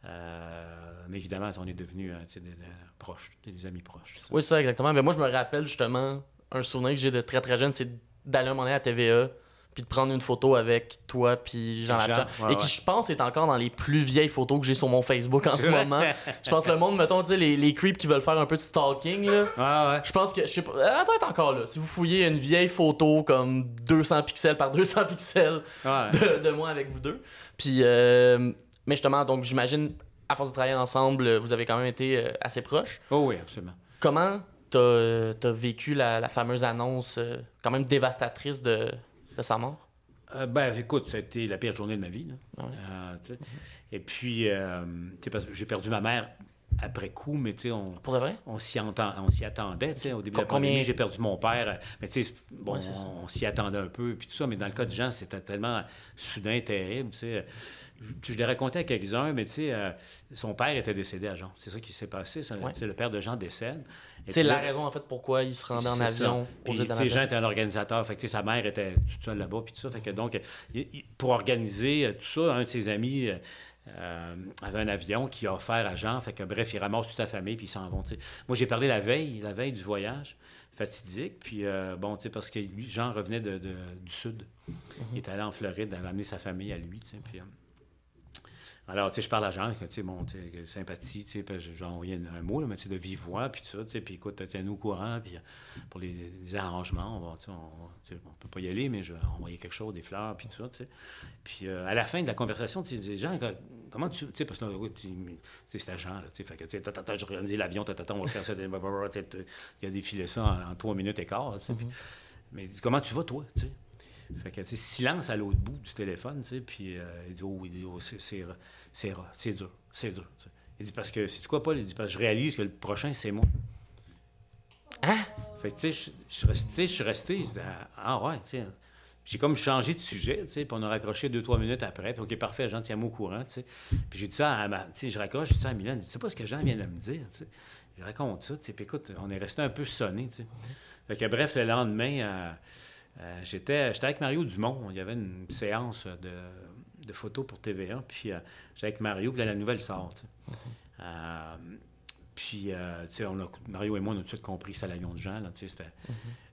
Euh, mais évidemment, on est devenus euh, des, des proches, des amis proches. ça. Oui, ça, exactement. Mais moi, je me rappelle justement, un souvenir que j'ai de très très jeune, c'est d'aller un moment donné à TVA, puis de prendre une photo avec toi, puis Jean Jean, Lapierre. ouais, et qui, ouais. je pense, est encore dans les plus vieilles photos que j'ai sur mon Facebook en ce vrai? moment. Je pense que le monde, mettons, les, les creeps qui veulent faire un peu de stalking, là. Ouais. Je pense que, je sais pas, elle doit être encore là. Si vous fouillez une vieille photo comme 200 pixels par 200 pixels de, de moi avec vous deux. Puis, euh, mais justement, donc j'imagine, à force de travailler ensemble, vous avez quand même été euh, assez proches. Oh oui, absolument. Comment t'as t'as vécu la, la fameuse annonce euh, quand même dévastatrice de, de sa mort? Euh, ben, écoute, ça a été la pire journée de ma vie. là. Ouais. Euh. Et puis, euh, tu sais, parce que j'ai perdu ma mère après coup, mais tu sais, on, Pour de vrai? on s'y entend- on s'y attendait. tu sais. Au début de la pandémie, j'ai perdu mon père. Mais tu sais, bon, Ouais, on, on s'y attendait un peu, puis tout ça. Mais dans le cas de Jean, c'était tellement soudain, terrible. Tu sais. Je, je l'ai raconté à quelques-uns, mais tu sais, euh, son père était décédé à Jean. C'est ça qui s'est passé. ça. Ouais. Le père de Jean décède. C'est la raison en fait pourquoi il se rendait en avion Puis, Jean était un organisateur. Fait que, sa mère était toute seule là-bas. Puis tout ça. Fait que, donc, il- il- pour organiser euh, tout ça, un de ses amis euh, avait un avion qui a offert à Jean. Fait que, bref, il ramasse toute sa famille. Puis ils s'en vont. Moi, j'ai parlé la veille, la veille du voyage, fatidique. Puis, euh, bon, tu sais, parce que lui, Jean revenait de, de- du Sud. Il était allé en Floride, il avait amené sa famille à lui. tu sais, Puis, euh, alors, tu sais, je parle à Jean, que, tu sais, bon, tu sais, sympathie, tu sais, puis j'ai envoyé un, un mot, là, mais tu sais, de vive voix, puis tout ça, tu sais, puis écoute, tiens-nous au courant, puis euh, pour les, les arrangements, on va, tu sais, on, tu sais, on peut pas y aller, mais je vais envoyer quelque chose, des fleurs, puis tout ça, tu sais. Puis euh, à la fin de la conversation, tu sais, je dis, Jean, comment tu, tu sais, parce que tu sais, c'était Jean, là, tu sais, fait que, tu sais, tata, j'ai organisé l'avion, tata, on va faire ça, il a défilé ça en, en trois minutes et quart, tu sais, mais il dit, comment tu vas, toi, tu sais? Fait que, tu sais, silence à l'autre bout du téléphone, tu sais, puis euh, il dit, oh, il dit, oh, c'est, dur, c'est dur. sais. Il dit, parce que, c'est quoi, Paul? Il dit, parce que je réalise que le prochain, c'est moi. Hein? Fait que, tu sais, je- je suis resté, sais, je suis resté, je dis, ah, ah ouais, tu sais. J'ai comme changé de sujet, tu sais, puis on a raccroché deux, trois minutes après, puis OK, parfait, Jean, tiens-moi au courant, tu sais. Puis j'ai dit ça à ma, tu sais, je raccroche, je dis ça à Milan, je dis, c'est pas ce que Jean vient de me dire, tu sais. Je raconte ça, tu sais, puis écoute, on est resté un peu sonné, tu sais. Fait que bref, le lendemain, euh, euh, j'étais, j'étais avec Mario Dumont, il y avait une séance de, de photos pour TVA, puis euh, j'étais avec Mario, puis là, la nouvelle sort. Euh, puis, euh, tu sais, a, Mario et moi, on a tout de suite compris que c'était l'avion de Jean, là.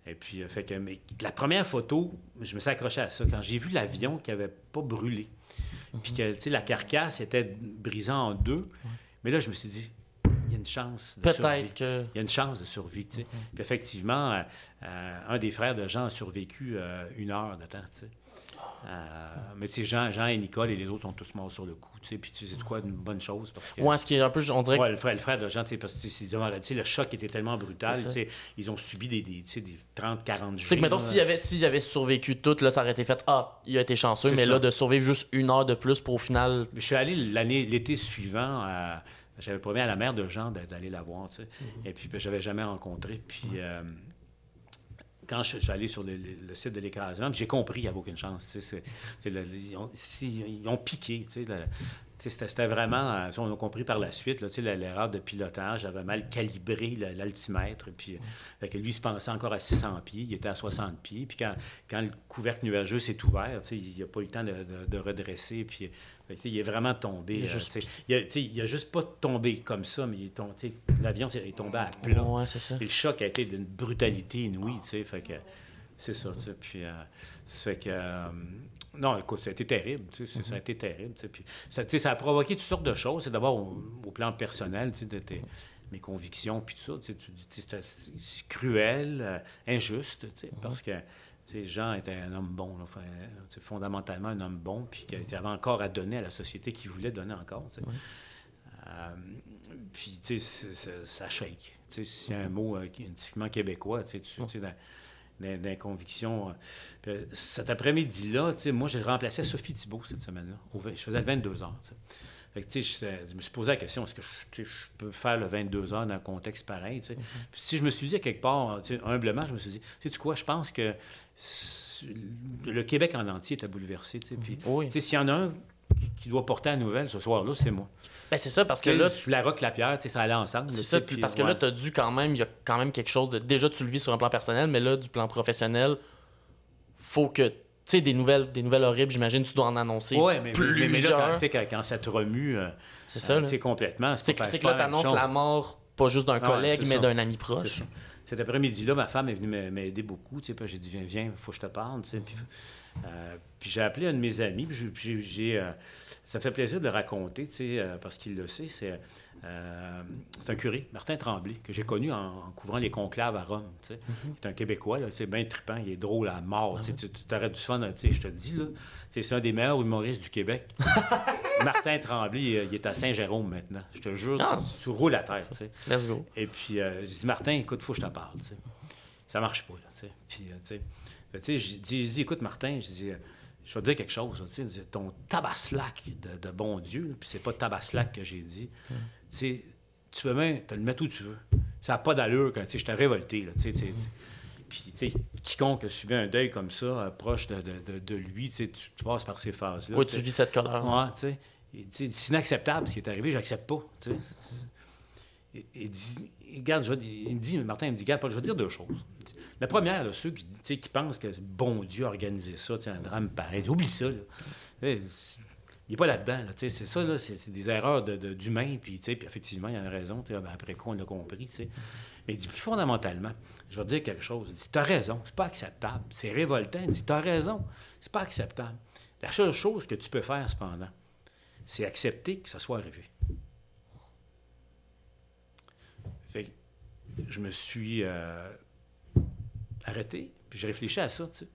Et puis, euh, fait que, mais la première photo, je me suis accroché à ça. Quand j'ai vu l'avion qui n'avait pas brûlé, puis que, tu sais, la carcasse était brisée en deux, mais là, je me suis dit, y a une chance de survie. Que. Il y a une chance de survie, tu sais. Puis effectivement, euh, euh, un des frères de Jean a survécu euh, une heure de temps, tu sais. Euh, mais tu sais, Jean, Jean et Nicole et les autres sont tous morts sur le coup, tu sais. Puis tu sais, c'est quoi une bonne chose parce que... Ouais, ce qui est un peu. On dirait Ouais, le frère, le frère de Jean, tu sais, parce que tu sais, c'est- tu sais, le choc était tellement brutal, tu sais, ils ont subi des, des, tu sais, des 30, 40 jours. C'est que, mettons, s'il avait, s'il avait survécu tout, là, ça aurait été fait. Ah, il a été chanceux, mais ça. là, de survivre juste une heure de plus pour au final. Je suis allé l'année, l'été suivant, euh, j'avais promis à la mère de Jean d'a- d'aller la voir, tu sais. Mhm. Et puis, ben, je l'avais jamais rencontré. Puis, euh, quand je, je suis allé sur le, le- le site de l'écrasement, j'ai compris qu'il n'y avait aucune chance, tu sais, le- ils, ont, si- ils ont piqué, tu sais. C'était vraiment, euh, on a compris par la suite, l'erreur de pilotage, j'avais mal calibré l'altimètre, puis euh, fait que lui, il se pensait encore à 600 pieds, il était à 60 pieds, puis quand, quand le couvercle nuageux s'est ouvert, il n'a pas eu le temps de, de- de redresser, puis fait sais, il est vraiment tombé. Il euh, juste- juste pas tombé comme ça, mais l'avion est tombé à plat. Ouais, le choc a été d'une brutalité inouïe, fait que c'est ça, puis euh, fait que euh, non, écoute, ça a été terrible, tu sais, ça a été terrible, tu sais, puis ça, tu sais, ça a provoqué toutes sortes de choses, c'est d'abord au, au plan personnel, tu sais, de tes- mes convictions, puis tout ça, tu c'est cruel, euh, injuste, tu sais, parce que Jean était un homme bon, là, enfin, fondamentalement un homme bon, puis qui qui avait encore à donner à la société qu'il voulait donner encore. Euh, puis, tu sais, ça shake. Tu sais, c'est un mot euh, typiquement québécois, tu sais, tu- tu sais, dans, dans, convictions. euh. Euh, cet après-midi-là, moi, j'ai remplacé Sophie Thibault cette semaine-là. Je faisais le 22 heures. Fait que, je me suis posé la question, est-ce que je, peux faire le 22 heures dans un contexte pareil? Puis si je me suis dit, à quelque part, humblement, je me suis dit, tu sais quoi, je pense que le Québec en entier est à bouleverser. Puis, Oui. s'il y en a un qui doit porter la nouvelle ce soir-là, c'est moi. Ben, c'est ça, parce que là, la rock, la pierre, ça allait ensemble. c'est ça, puis parce que ouais. là, tu as dû quand même, il y a quand même quelque chose de. Déjà, tu le vis sur un plan personnel, mais là, du plan professionnel, faut que. Tu sais, des nouvelles, des nouvelles horribles, j'imagine, tu dois en annoncer Ouais, mais, mais, mais là, plusieurs. quand, ça te remue, euh, C'est ça, euh, là. complètement, C'est que, là, tu annonces la mort, pas juste d'un ouais, collègue, mais d'un ami proche. Cet après-midi-là, ma femme est venue m'a- m'aider beaucoup. Tu sais, j'ai dit, viens, viens, il faut que je te parle. Tu sais, puis, euh, puis j'ai appelé un de mes amis. Puis j'ai- euh, ça me fait plaisir de le raconter, tu sais, euh, parce qu'il le sait. C'est, un curé, Martin Tremblay, que j'ai connu en, en couvrant les conclaves à Rome. Tu sais. C'est un Québécois, là, c'est bien trippant, il est drôle à mort. Tu sais, tu tu aurais du fun, tu sais, je te dis, là. C'est un des meilleurs humoristes du Québec. Martin Tremblay, il, est à Saint-Jérôme maintenant. Je te jure, Ah. tu, tu roules à terre. tu sais. Let's go. Et puis, j'ai dit, Martin, écoute, faut que je te parle. tu sais. Ça marche pas, là. tu sais. Puis, tu sais, Fait, tu sais, j'ai dit, j'ai dit, écoute, Martin, je dis, euh, je vais te dire quelque chose. tu sais, ton tabaslac de, de bon Dieu, puis c'est pas tabaslac que j'ai dit. Tu sais, tu peux même te le mettre où tu veux. Ça n'a pas d'allure quand, tu sais, je t'ai révolté, là. tu sais, tu. Puis, tu sais, quiconque a subi un deuil comme ça, euh, proche de, de- de- lui, tu sais, tu, tu passes par ces phases-là. Oui, tu tu vis cette colère. Ouais, tu sais. Tu C'est inacceptable ce qui est arrivé, j'accepte pas. tu sais. Et et il me dit, Martin, il me dit, regarde, Paul, je vais dire deux choses. La première, ceux qui, qui pensent que bon Dieu a organisé ça, un drame pareil, oublie ça. Là. Il n'est pas là-dedans. C'est ça, là, c'est des erreurs d'humains. Puis, puis effectivement, il y a raison. tu sais, ben, après quoi, on l'a compris. Mais il dit plus fondamentalement, je vais te dire quelque chose. Il dit, tu as raison, c'est pas acceptable. C'est révoltant. Il dit, tu as raison, c'est pas acceptable. La seule chose que tu peux faire, cependant, c'est accepter que ça soit arrivé. Fait que je me suis euh, arrêté, puis j'ai réfléchi à ça, tu sais.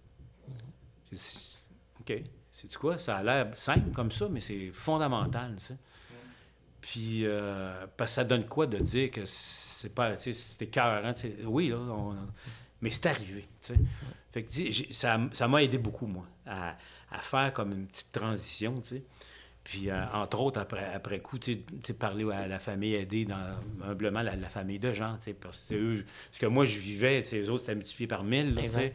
J'ai dit, OK, c'est quoi? Ça a l'air simple comme ça, mais c'est fondamental, tu sais. Puis, euh, parce que ça donne quoi de dire que c'est pas, tu sais, c'était sais? Oui, là, on- mais c'est arrivé, tu sais. Fait que, ça m'a aidé beaucoup, moi, à, à faire comme une petite transition, tu sais. Puis, euh, entre autres, après, après coup, tu sais, parler à la famille, aider dans, humblement la, la famille de gens, tu sais, parce que eux, ce que moi, je vivais, tu sais, les autres, c'était multiplié par mille, tu sais.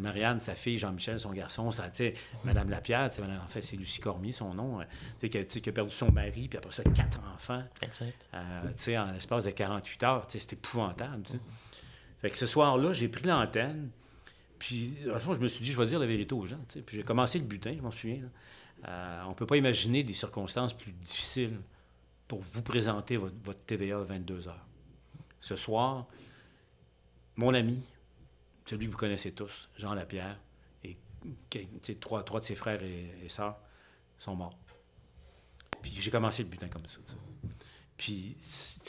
Marianne, sa fille, Jean-Michel, son garçon, ça, tu sais, Madame Lapierre, tu sais, madame- en fait, c'est Lucie Cormier, son nom, euh, tu sais, qui, a- qui a perdu son mari, puis après ça, quatre enfants, Exact. euh, tu sais, en l'espace de 48 heures, tu sais, c'était épouvantable, tu sais. Fait que ce soir-là, j'ai pris l'antenne, puis, fond, je me suis dit, je vais dire la vérité aux gens, tu sais. Puis j'ai commencé le butin, je m'en souviens, là. Euh, on peut pas imaginer des circonstances plus difficiles pour vous présenter votre, TVA à 22 heures. Ce soir, mon ami, celui que vous connaissez tous, Jean Lapierre, et trois, trois de ses frères et, sœurs sont morts. Puis j'ai commencé le butin comme ça.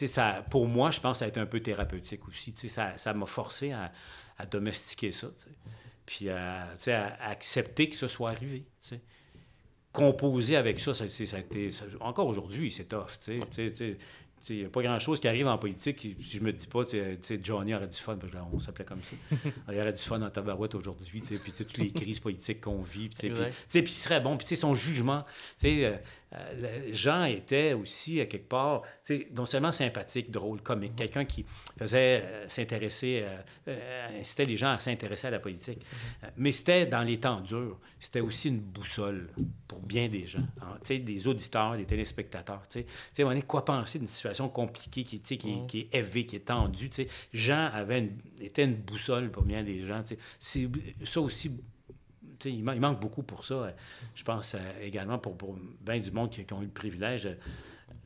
ça, pour moi, je pense que ça a été un peu thérapeutique aussi. Ça, ça m'a forcé à, domestiquer ça. Puis, sais, à- accepter que ça soit arrivé. Composer avec ça, ça, a été. ça- encore aujourd'hui, c'est tough. Il n'y a pas grand-chose qui arrive en politique. Puis je me dis pas, Johnny aurait du fun, parce que on s'appelait comme ça. Il aurait du fun en tabarouette aujourd'hui, puis toutes les crises politiques qu'on vit. Puis, il serait bon. Puis son jugement, euh, euh, Jean était aussi, à quelque part, non seulement sympathique, drôle, comique, quelqu'un qui faisait euh, s'intéresser, euh, euh, incitait les gens à s'intéresser à la politique. Euh, mais c'était dans les temps durs. C'était aussi une boussole pour bien des gens. hein, des auditeurs, des téléspectateurs. Tu sais, Tu sais, à un moment donné, quoi penser d'une situation compliquée qui, sais, qui, est- qui est élevée, qui est tendue. Jean avait une- était une boussole pour bien des gens. C'est- Ça aussi, il, man- il manque beaucoup pour ça. Je pense euh, également pour, bien du monde qui, qui ont eu le privilège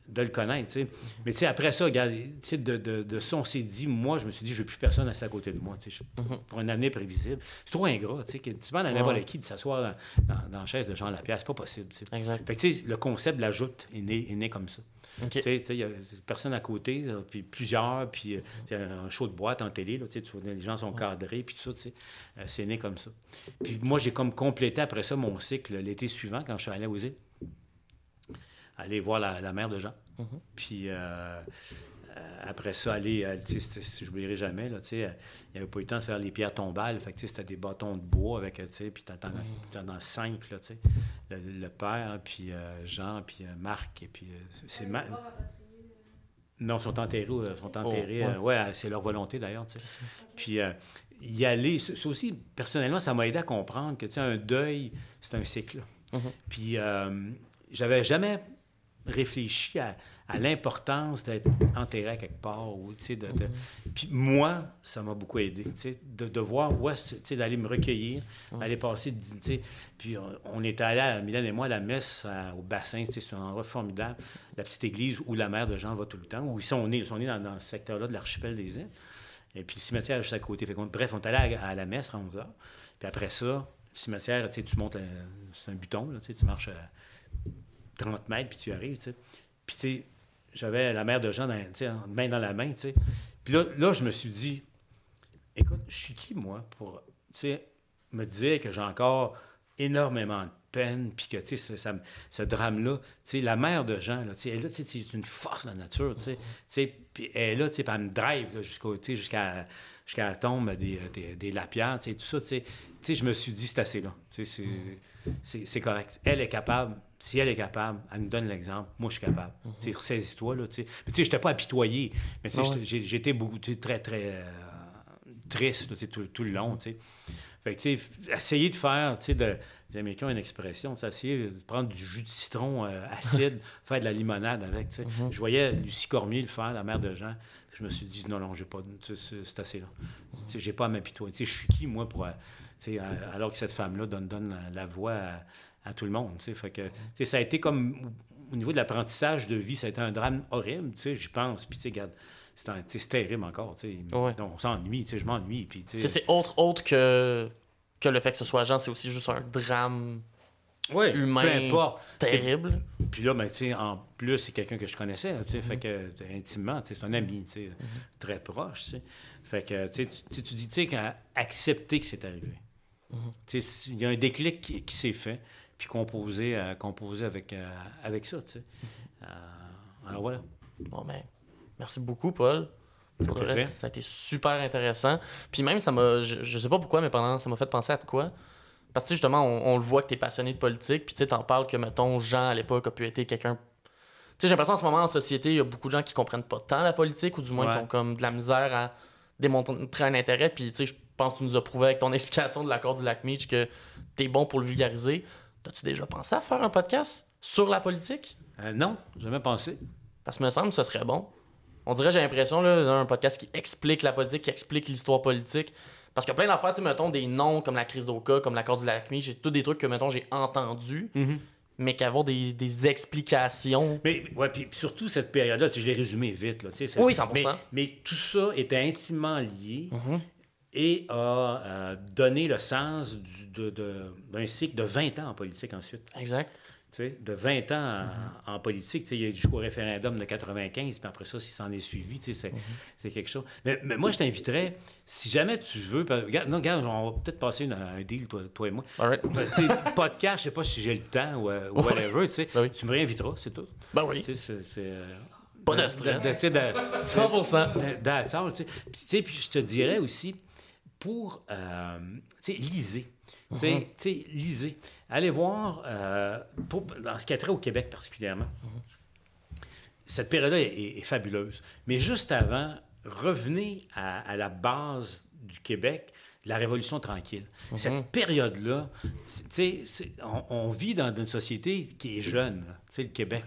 de le connaître. sais. Mais après ça, regarde, de, de, de ça, on s'est dit, moi, je me suis dit, je veux plus personne assis à côté de moi. je- Pour un avenir prévisible. C'est trop ingrat. Tu demandes à n'importe Ouais. qui de s'asseoir dans, dans- dans la chaise de Jean Lapierre. C'est pas possible. Exact. Fait que, le concept de la joute est né, est né comme ça. Tu sais, il y a personne à côté, là, puis plusieurs, puis euh, sais, un show de boîte en télé, là, tu les gens sont cadrés, puis tout ça, tu sais, euh, c'est né comme ça. Puis moi, j'ai comme complété après ça mon cycle l'été suivant, quand je suis allé aux îles, aller voir la, la mère de Jean. Mhm. Puis euh, euh, après ça, aller, euh, tu sais, c'était- je n'oublierai jamais, là, tu sais, il n'y avait pas eu le temps de faire les pierres tombales, fait que, tu sais, c'était des bâtons de bois avec, tu sais, puis t'en t'en- t'en as cinq, là, tu sais, le, le père, puis euh, Jean, puis euh, Marc, et puis euh, c'est Ma- non, ils sont enterrés. sont enterrés Oh, euh, ouais, c'est leur volonté d'ailleurs. tu sais. Puis euh, y aller, ça ça aussi, personnellement, ça m'a aidé à comprendre que tu sais, un deuil, c'est un cycle. Mhm. Puis euh, j'avais jamais réfléchi à, à l'importance d'être enterré à quelque part. Ou, de, de- Puis moi, ça m'a beaucoup aidé, de, de voir où sais, d'aller me recueillir, aller passer. Puis on, on était allé, à Mylène et moi, à la messe à- au bassin, c'est un endroit formidable, la petite église où la mère de Jean va tout le temps, où ils sont nés, ils sont nés dans, dans ce secteur-là de l'archipel des îles. Et puis le cimetière est juste à côté. Fait bref, on est allé à, à la messe à 11 heures. Puis après ça, le cimetière, tu montes, c'est un buton, là, tu marches à 30 mètres, puis tu arrives. Puis, tu sais, j'avais la mère de Jean, dans, main dans la main, tu sais. Puis là, là, je me suis dit, écoute, je suis qui, moi, pour, tu sais, me dire que j'ai encore énormément de peine, puis que, tu sais, ce, ce drame-là, tu sais, la mère de Jean, là, tu sais, elle, tu sais, c'est une force de la nature, tu sais. Puis elle là, tu sais, elle me drive, là, jusqu'au, tu sais, jusqu'à jusqu'à la tombe des, des, des lapierres, tu sais, tout ça, tu sais. Je me suis dit, c'est assez là. Tu sais, c'est correct. Elle est capable. Si elle est capable, elle nous donne l'exemple. Moi, je suis capable. Sais, ressaisis-toi, là. Mais tu sais, je n'étais pas apitoyé. Mais tu sais, ouais. j'étais- beaucoup, très, très euh, triste, là, tout, tout le long, tu sais. Fait que, tu sais, essayer de faire, tu sais, de, les Américains ont une expression, essayer de prendre du jus de citron euh, acide, faire de la limonade avec, tu sais. Je voyais Lucie Cormier le faire, la mère de Jean. Je me suis dit, non, non, j'ai pas, c'est assez là. Tu sais, j'ai pas à m'apitoyer. Tu sais, je suis qui, moi, pour, euh, tu sais, alors que cette femme-là donne, donne la, la voix à, à tout le monde. Fait que, ça a été comme, au niveau de l'apprentissage de vie, ça a été un drame horrible, j'y pense. Puis, regarde, c'est terrible encore. Ouais. On s'ennuie, je m'ennuie, C'est autre, autre que, que le fait que ce soit Jean, c'est aussi juste un drame Ouais, humain peu importe. terrible. Puis là, ben, en plus, c'est quelqu'un que je connaissais, fait que, euh, intimement, c'est un ami, très proche. Fait que, tu tu- dis, tu sais, qu'à accepter que c'est arrivé. Il y a un déclic qui, qui s'est fait, puis euh, composé avec, euh, avec ça, tu sais. Euh, alors voilà. Bon, ben, merci beaucoup, Paul. Pour le plaisir. reste, ça a été super intéressant. Puis même, ça m'a. Je, je sais pas pourquoi, mais pendant. Ça m'a fait penser à de quoi. Parce que, justement, on, on le voit que tu es passionné de politique. Puis, tu t'en parles que, mettons, Jean, à l'époque, a pu être quelqu'un. Tu sais, j'ai l'impression en ce moment, en société, il y a beaucoup de gens qui comprennent pas tant la politique, ou du moins qui ont comme de la misère à démontrer un intérêt. Puis, tu sais, je pense que tu nous as prouvé avec ton explication de l'accord du lac Meach que t'es bon pour le vulgariser. As-tu déjà pensé à faire un podcast sur la politique? Euh, non, jamais pensé. Parce que me semble que ce serait bon. On dirait, j'ai l'impression, là, un podcast qui explique la politique, qui explique l'histoire politique. Parce qu'il y a plein d'affaires, tu sais, mettons, des noms comme la crise d'Oka, comme l'accord du lac Meach, j'ai tous des trucs que, mettons, j'ai entendus, mais qu'avoir des, des explications. Mais ouais, puis surtout cette période-là, tu sais, je l'ai résumé vite. Là, Oui, 100%. Mais, mais tout ça était intimement lié Mhm. Et a euh, donné le sens du- de- de- d'un cycle de 20 ans en politique ensuite. Exact. De 20 ans en, en politique, il y a eu jusqu'au référendum de 95, puis après ça, s'il s'en est suivi, c'est, quelque chose. Mais, mais moi, je t'inviterais, si jamais tu veux, parce- regarde, non, regarde, on va peut-être passer une- un deal, toi, toi et moi. Right. Ben, podcast, je sais pas si j'ai le temps ou euh, ou whatever. Ben oui. Tu me réinviteras, c'est tout. Ben oui. C'est- euh, Pas de stress. de- 100%. de- that's all, tu sais. Puis, tu sais, puis je te dirais aussi, pour, euh, tu sais, lisez. Tu sais, tu sais, lisez. Allez voir, euh, pour- dans ce qui a trait au Québec particulièrement, cette période-là est, est- est fabuleuse. Mais juste avant, revenez à, à la base du Québec, de la Révolution tranquille. Cette période-là, tu sais, on, on vit dans une société qui est jeune, là, tu sais, le Québec.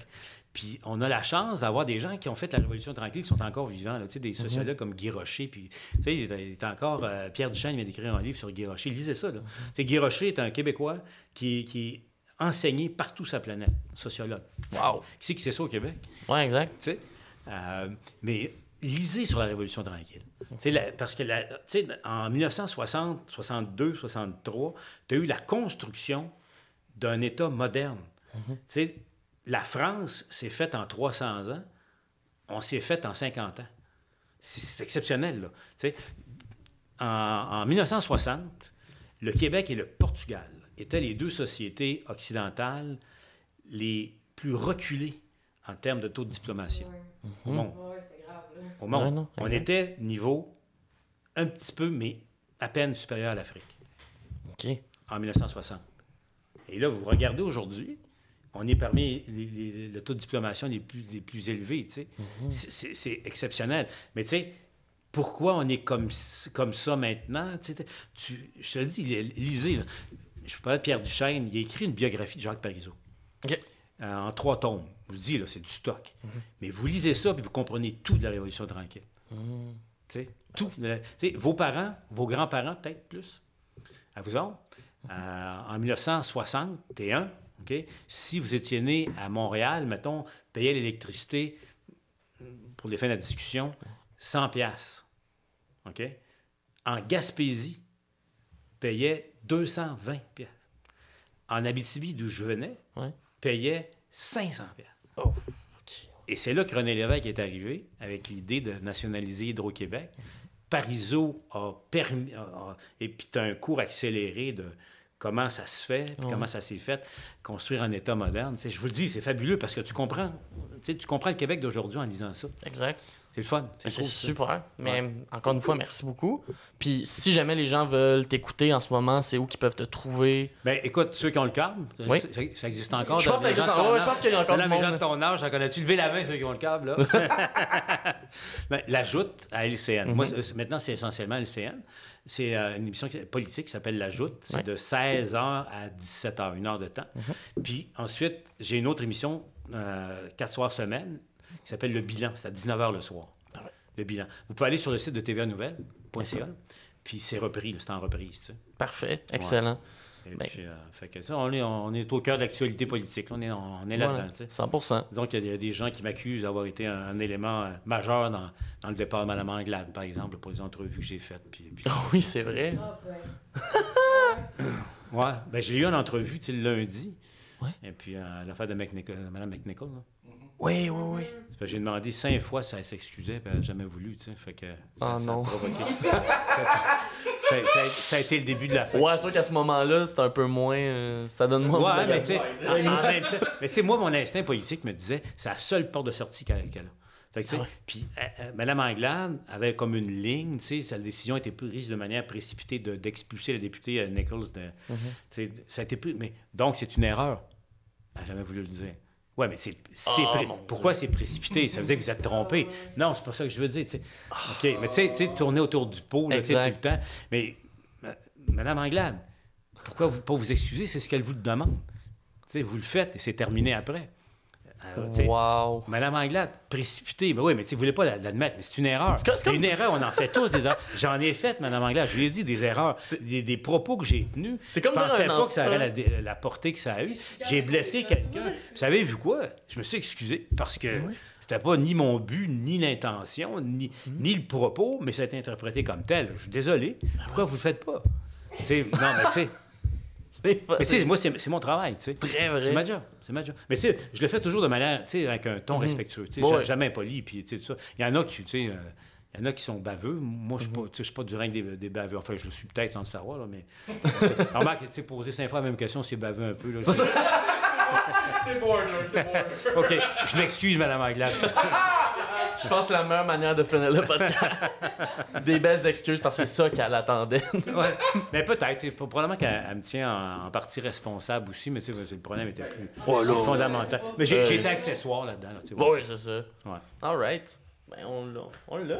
Puis on a la chance d'avoir des gens qui ont fait la Révolution tranquille, qui sont encore vivants, là, des sociologues comme Guy Rocher. Puis, tu sais, il est- encore... euh, Pierre Duchesne vient d'écrire un livre sur Guy Rocher. Lisez ça, là. Tu sais, Guy Rocher est un Québécois qui, qui enseigné partout la planète, sociologue. Wow. Qui c'est qui sait ça au Québec? Ouais, exact. tu sais. Euh, mais lisez sur la Révolution tranquille. La- parce que la- en 1960, 62, 63, tu as eu la construction d'un État moderne. Sais, la France s'est faite en 300 ans, on s'est fait en 50 ans. C'est exceptionnel, là. Tu sais, en, en 1960, le Québec et le Portugal étaient les deux sociétés occidentales les plus reculées en termes de taux de diplomation au monde. Ouais, grave, là. Au monde. Ouais, non, On était niveau un petit peu, mais à peine supérieur à l'Afrique OK. en 1960. Et là, vous regardez aujourd'hui, on est parmi les, les- le taux de diplomation les plus, les plus élevés. tu sais. C'est- exceptionnel. Mais tu sais, pourquoi on est comme, comme ça maintenant? Tu sais, tu- je te le dis, lisez. là. Je peux parler de Pierre Duchesne. Il a écrit une biographie de Jacques Parizeau euh, en trois tomes. Je vous le dis, c'est du stock. Mais vous lisez ça, puis vous comprenez tout de la Révolution tranquille. Tu sais, tout. Le- tu sais, vos parents, vos grands-parents, peut-être plus, à vous autres, euh, en 1961, Si vous étiez né à Montréal, mettons, payez l'électricité, pour les fins de la discussion, 100 piastres. OK? En Gaspésie, payait 220 piastres. En Abitibi, d'où je venais, Ouais. payait 500 piastres. Oh, OK. Et c'est là que René Lévesque est arrivé avec l'idée de nationaliser Hydro-Québec. Parizeau a permis, a- a- et puis tu as un cours accéléré de comment ça se fait, puis Ouais. comment ça s'est fait, construire un État moderne. Je vous le dis, c'est fabuleux parce que tu comprends, tu comprends le Québec d'aujourd'hui en lisant ça. Exact. C'est le fun. C'est C'est cool, super. Mais encore une fois, merci beaucoup. Puis si jamais les gens veulent t'écouter en ce moment, c'est où qu'ils peuvent te trouver? Ben, écoute, ceux qui ont le câble, Oui. ça, ça existe encore. Je pense que ça. Ouais, je qu'il y a encore du les gens de ton âge, j'en connais-tu? Levez la main, ceux qui ont le câble, là. ben, L'ajoute à LCN. Moi, Mhm. c'est- maintenant, c'est essentiellement LCN. C'est euh, une émission politique qui s'appelle L'Ajoute. C'est Ouais. de 16h à 17h, une heure de temps. Mhm. Puis ensuite, j'ai une autre émission, euh, quatre soirs semaine, qui s'appelle Le Bilan. C'est à 19h le soir. Ah. Le Bilan. Vous pouvez aller sur le site de TVA Nouvelle.ca, puis c'est repris, c'est en reprise, tu sais. Parfait. Excellent. Et Ben- puis, euh, fait que ça, on est, on est au cœur de l'actualité politique. On est, on est là-dedans. Voilà. tu sais. 100 Donc, il y, a des- gens qui m'accusent d'avoir été un, un élément euh, majeur dans, dans le départ de Mme Anglade, par exemple, pour les entrevues que j'ai faites. Puis, puis- Oui, c'est vrai. Ah, ouais, ben, je l'ai eu en entrevue tu sais, le lundi. Ouais. Et puis, euh, l'affaire de McNichol- Mme McNichol. là. Oui, oui, oui. C'est parce que J'ai demandé cinq fois si elle s'excusait, puis elle n'a jamais voulu. tu sais. Fait que ça, ça non. a ça, ça- ça a été le début de la fin. Ouais, c'est sûr qu'à ce moment-là, c'est un peu moins. euh, ça donne moins. Ouais, de mais tu sais, mais tu sais, moi, mon instinct politique me disait, c'est la seule porte de sortie qu'elle a. Fait que, tu sais, Ah puis euh, euh, Mme Anglade avait comme une ligne, tu sais, sa décision a été prise de manière précipitée de- d'expulser le député euh, Nichols. De, Mhm. ça a été pris, mais donc c'est une erreur. Elle n'a jamais voulu le dire. Ouais, mais c'est, c'est Ah, pourquoi c'est précipité? Ça veut dire que vous êtes trompé. Non, c'est pas ça que je veux dire. tu sais. OK, mais tu sais, tu sais, tourner autour du pot, là, tu sais, tout le temps. Mais, ma- Madame Anglade, pourquoi vous, pas vous excuser? C'est ce qu'elle vous demande. Tu sais, vous le faites et c'est terminé après. Euh, sais, Wow. Madame Anglade, précipité. Ben oui, mais tu sais, vous voulez pas la- l'admettre, mais c'est une erreur. C'est comme- c'est C'est une erreur, on en fait tous des erreurs. J'en ai fait, Madame Anglade, je lui ai dit des erreurs. Des, des propos que j'ai tenus. C'est comme je pensais pas que ça aurait la, dé- la portée que ça a eu. J'ai blessé quelqu'un. Vous savez, vu quoi? Je me suis excusé parce que c'était pas ni mon but, ni l'intention, ni, Mhm. ni le propos, mais ça a été interprété comme tel. Je suis désolé. Ben Pourquoi vous le faites pas? Non, mais tu sais, C'est mais tu sais, moi, c'est c'est mon travail, tu sais. Très vrai. C'est ma job. C'est ma job. Mais tu sais, je le fais toujours de manière, tu sais, avec un ton respectueux. Tu sais, Bon, ouais. jamais impoli, puis tu sais, tout ça. Il y en a qui, tu sais, euh, il y en a qui sont baveux. Moi, je suis pas, tu sais, je suis pas du règne des, des baveux. Enfin, je le suis peut-être sans le savoir, là, mais... remarque, tu sais, poser cinq fois la même question, c'est baveux un peu, là. C'est border, c'est border. OK, je m'excuse, Madame Anglade. Je pense que c'est la meilleure manière de finir le podcast. Des belles excuses parce que c'est ça qu'elle attendait. Ouais. Mais peut-être. Probablement qu'elle elle me tient en, en partie responsable aussi, mais le problème était plus, Oh, fondamental. Mais j'ai Euh, été accessoire là-dedans. là, oui, c'est ça. Ouais. All right. Ben, on l'a. On l'a.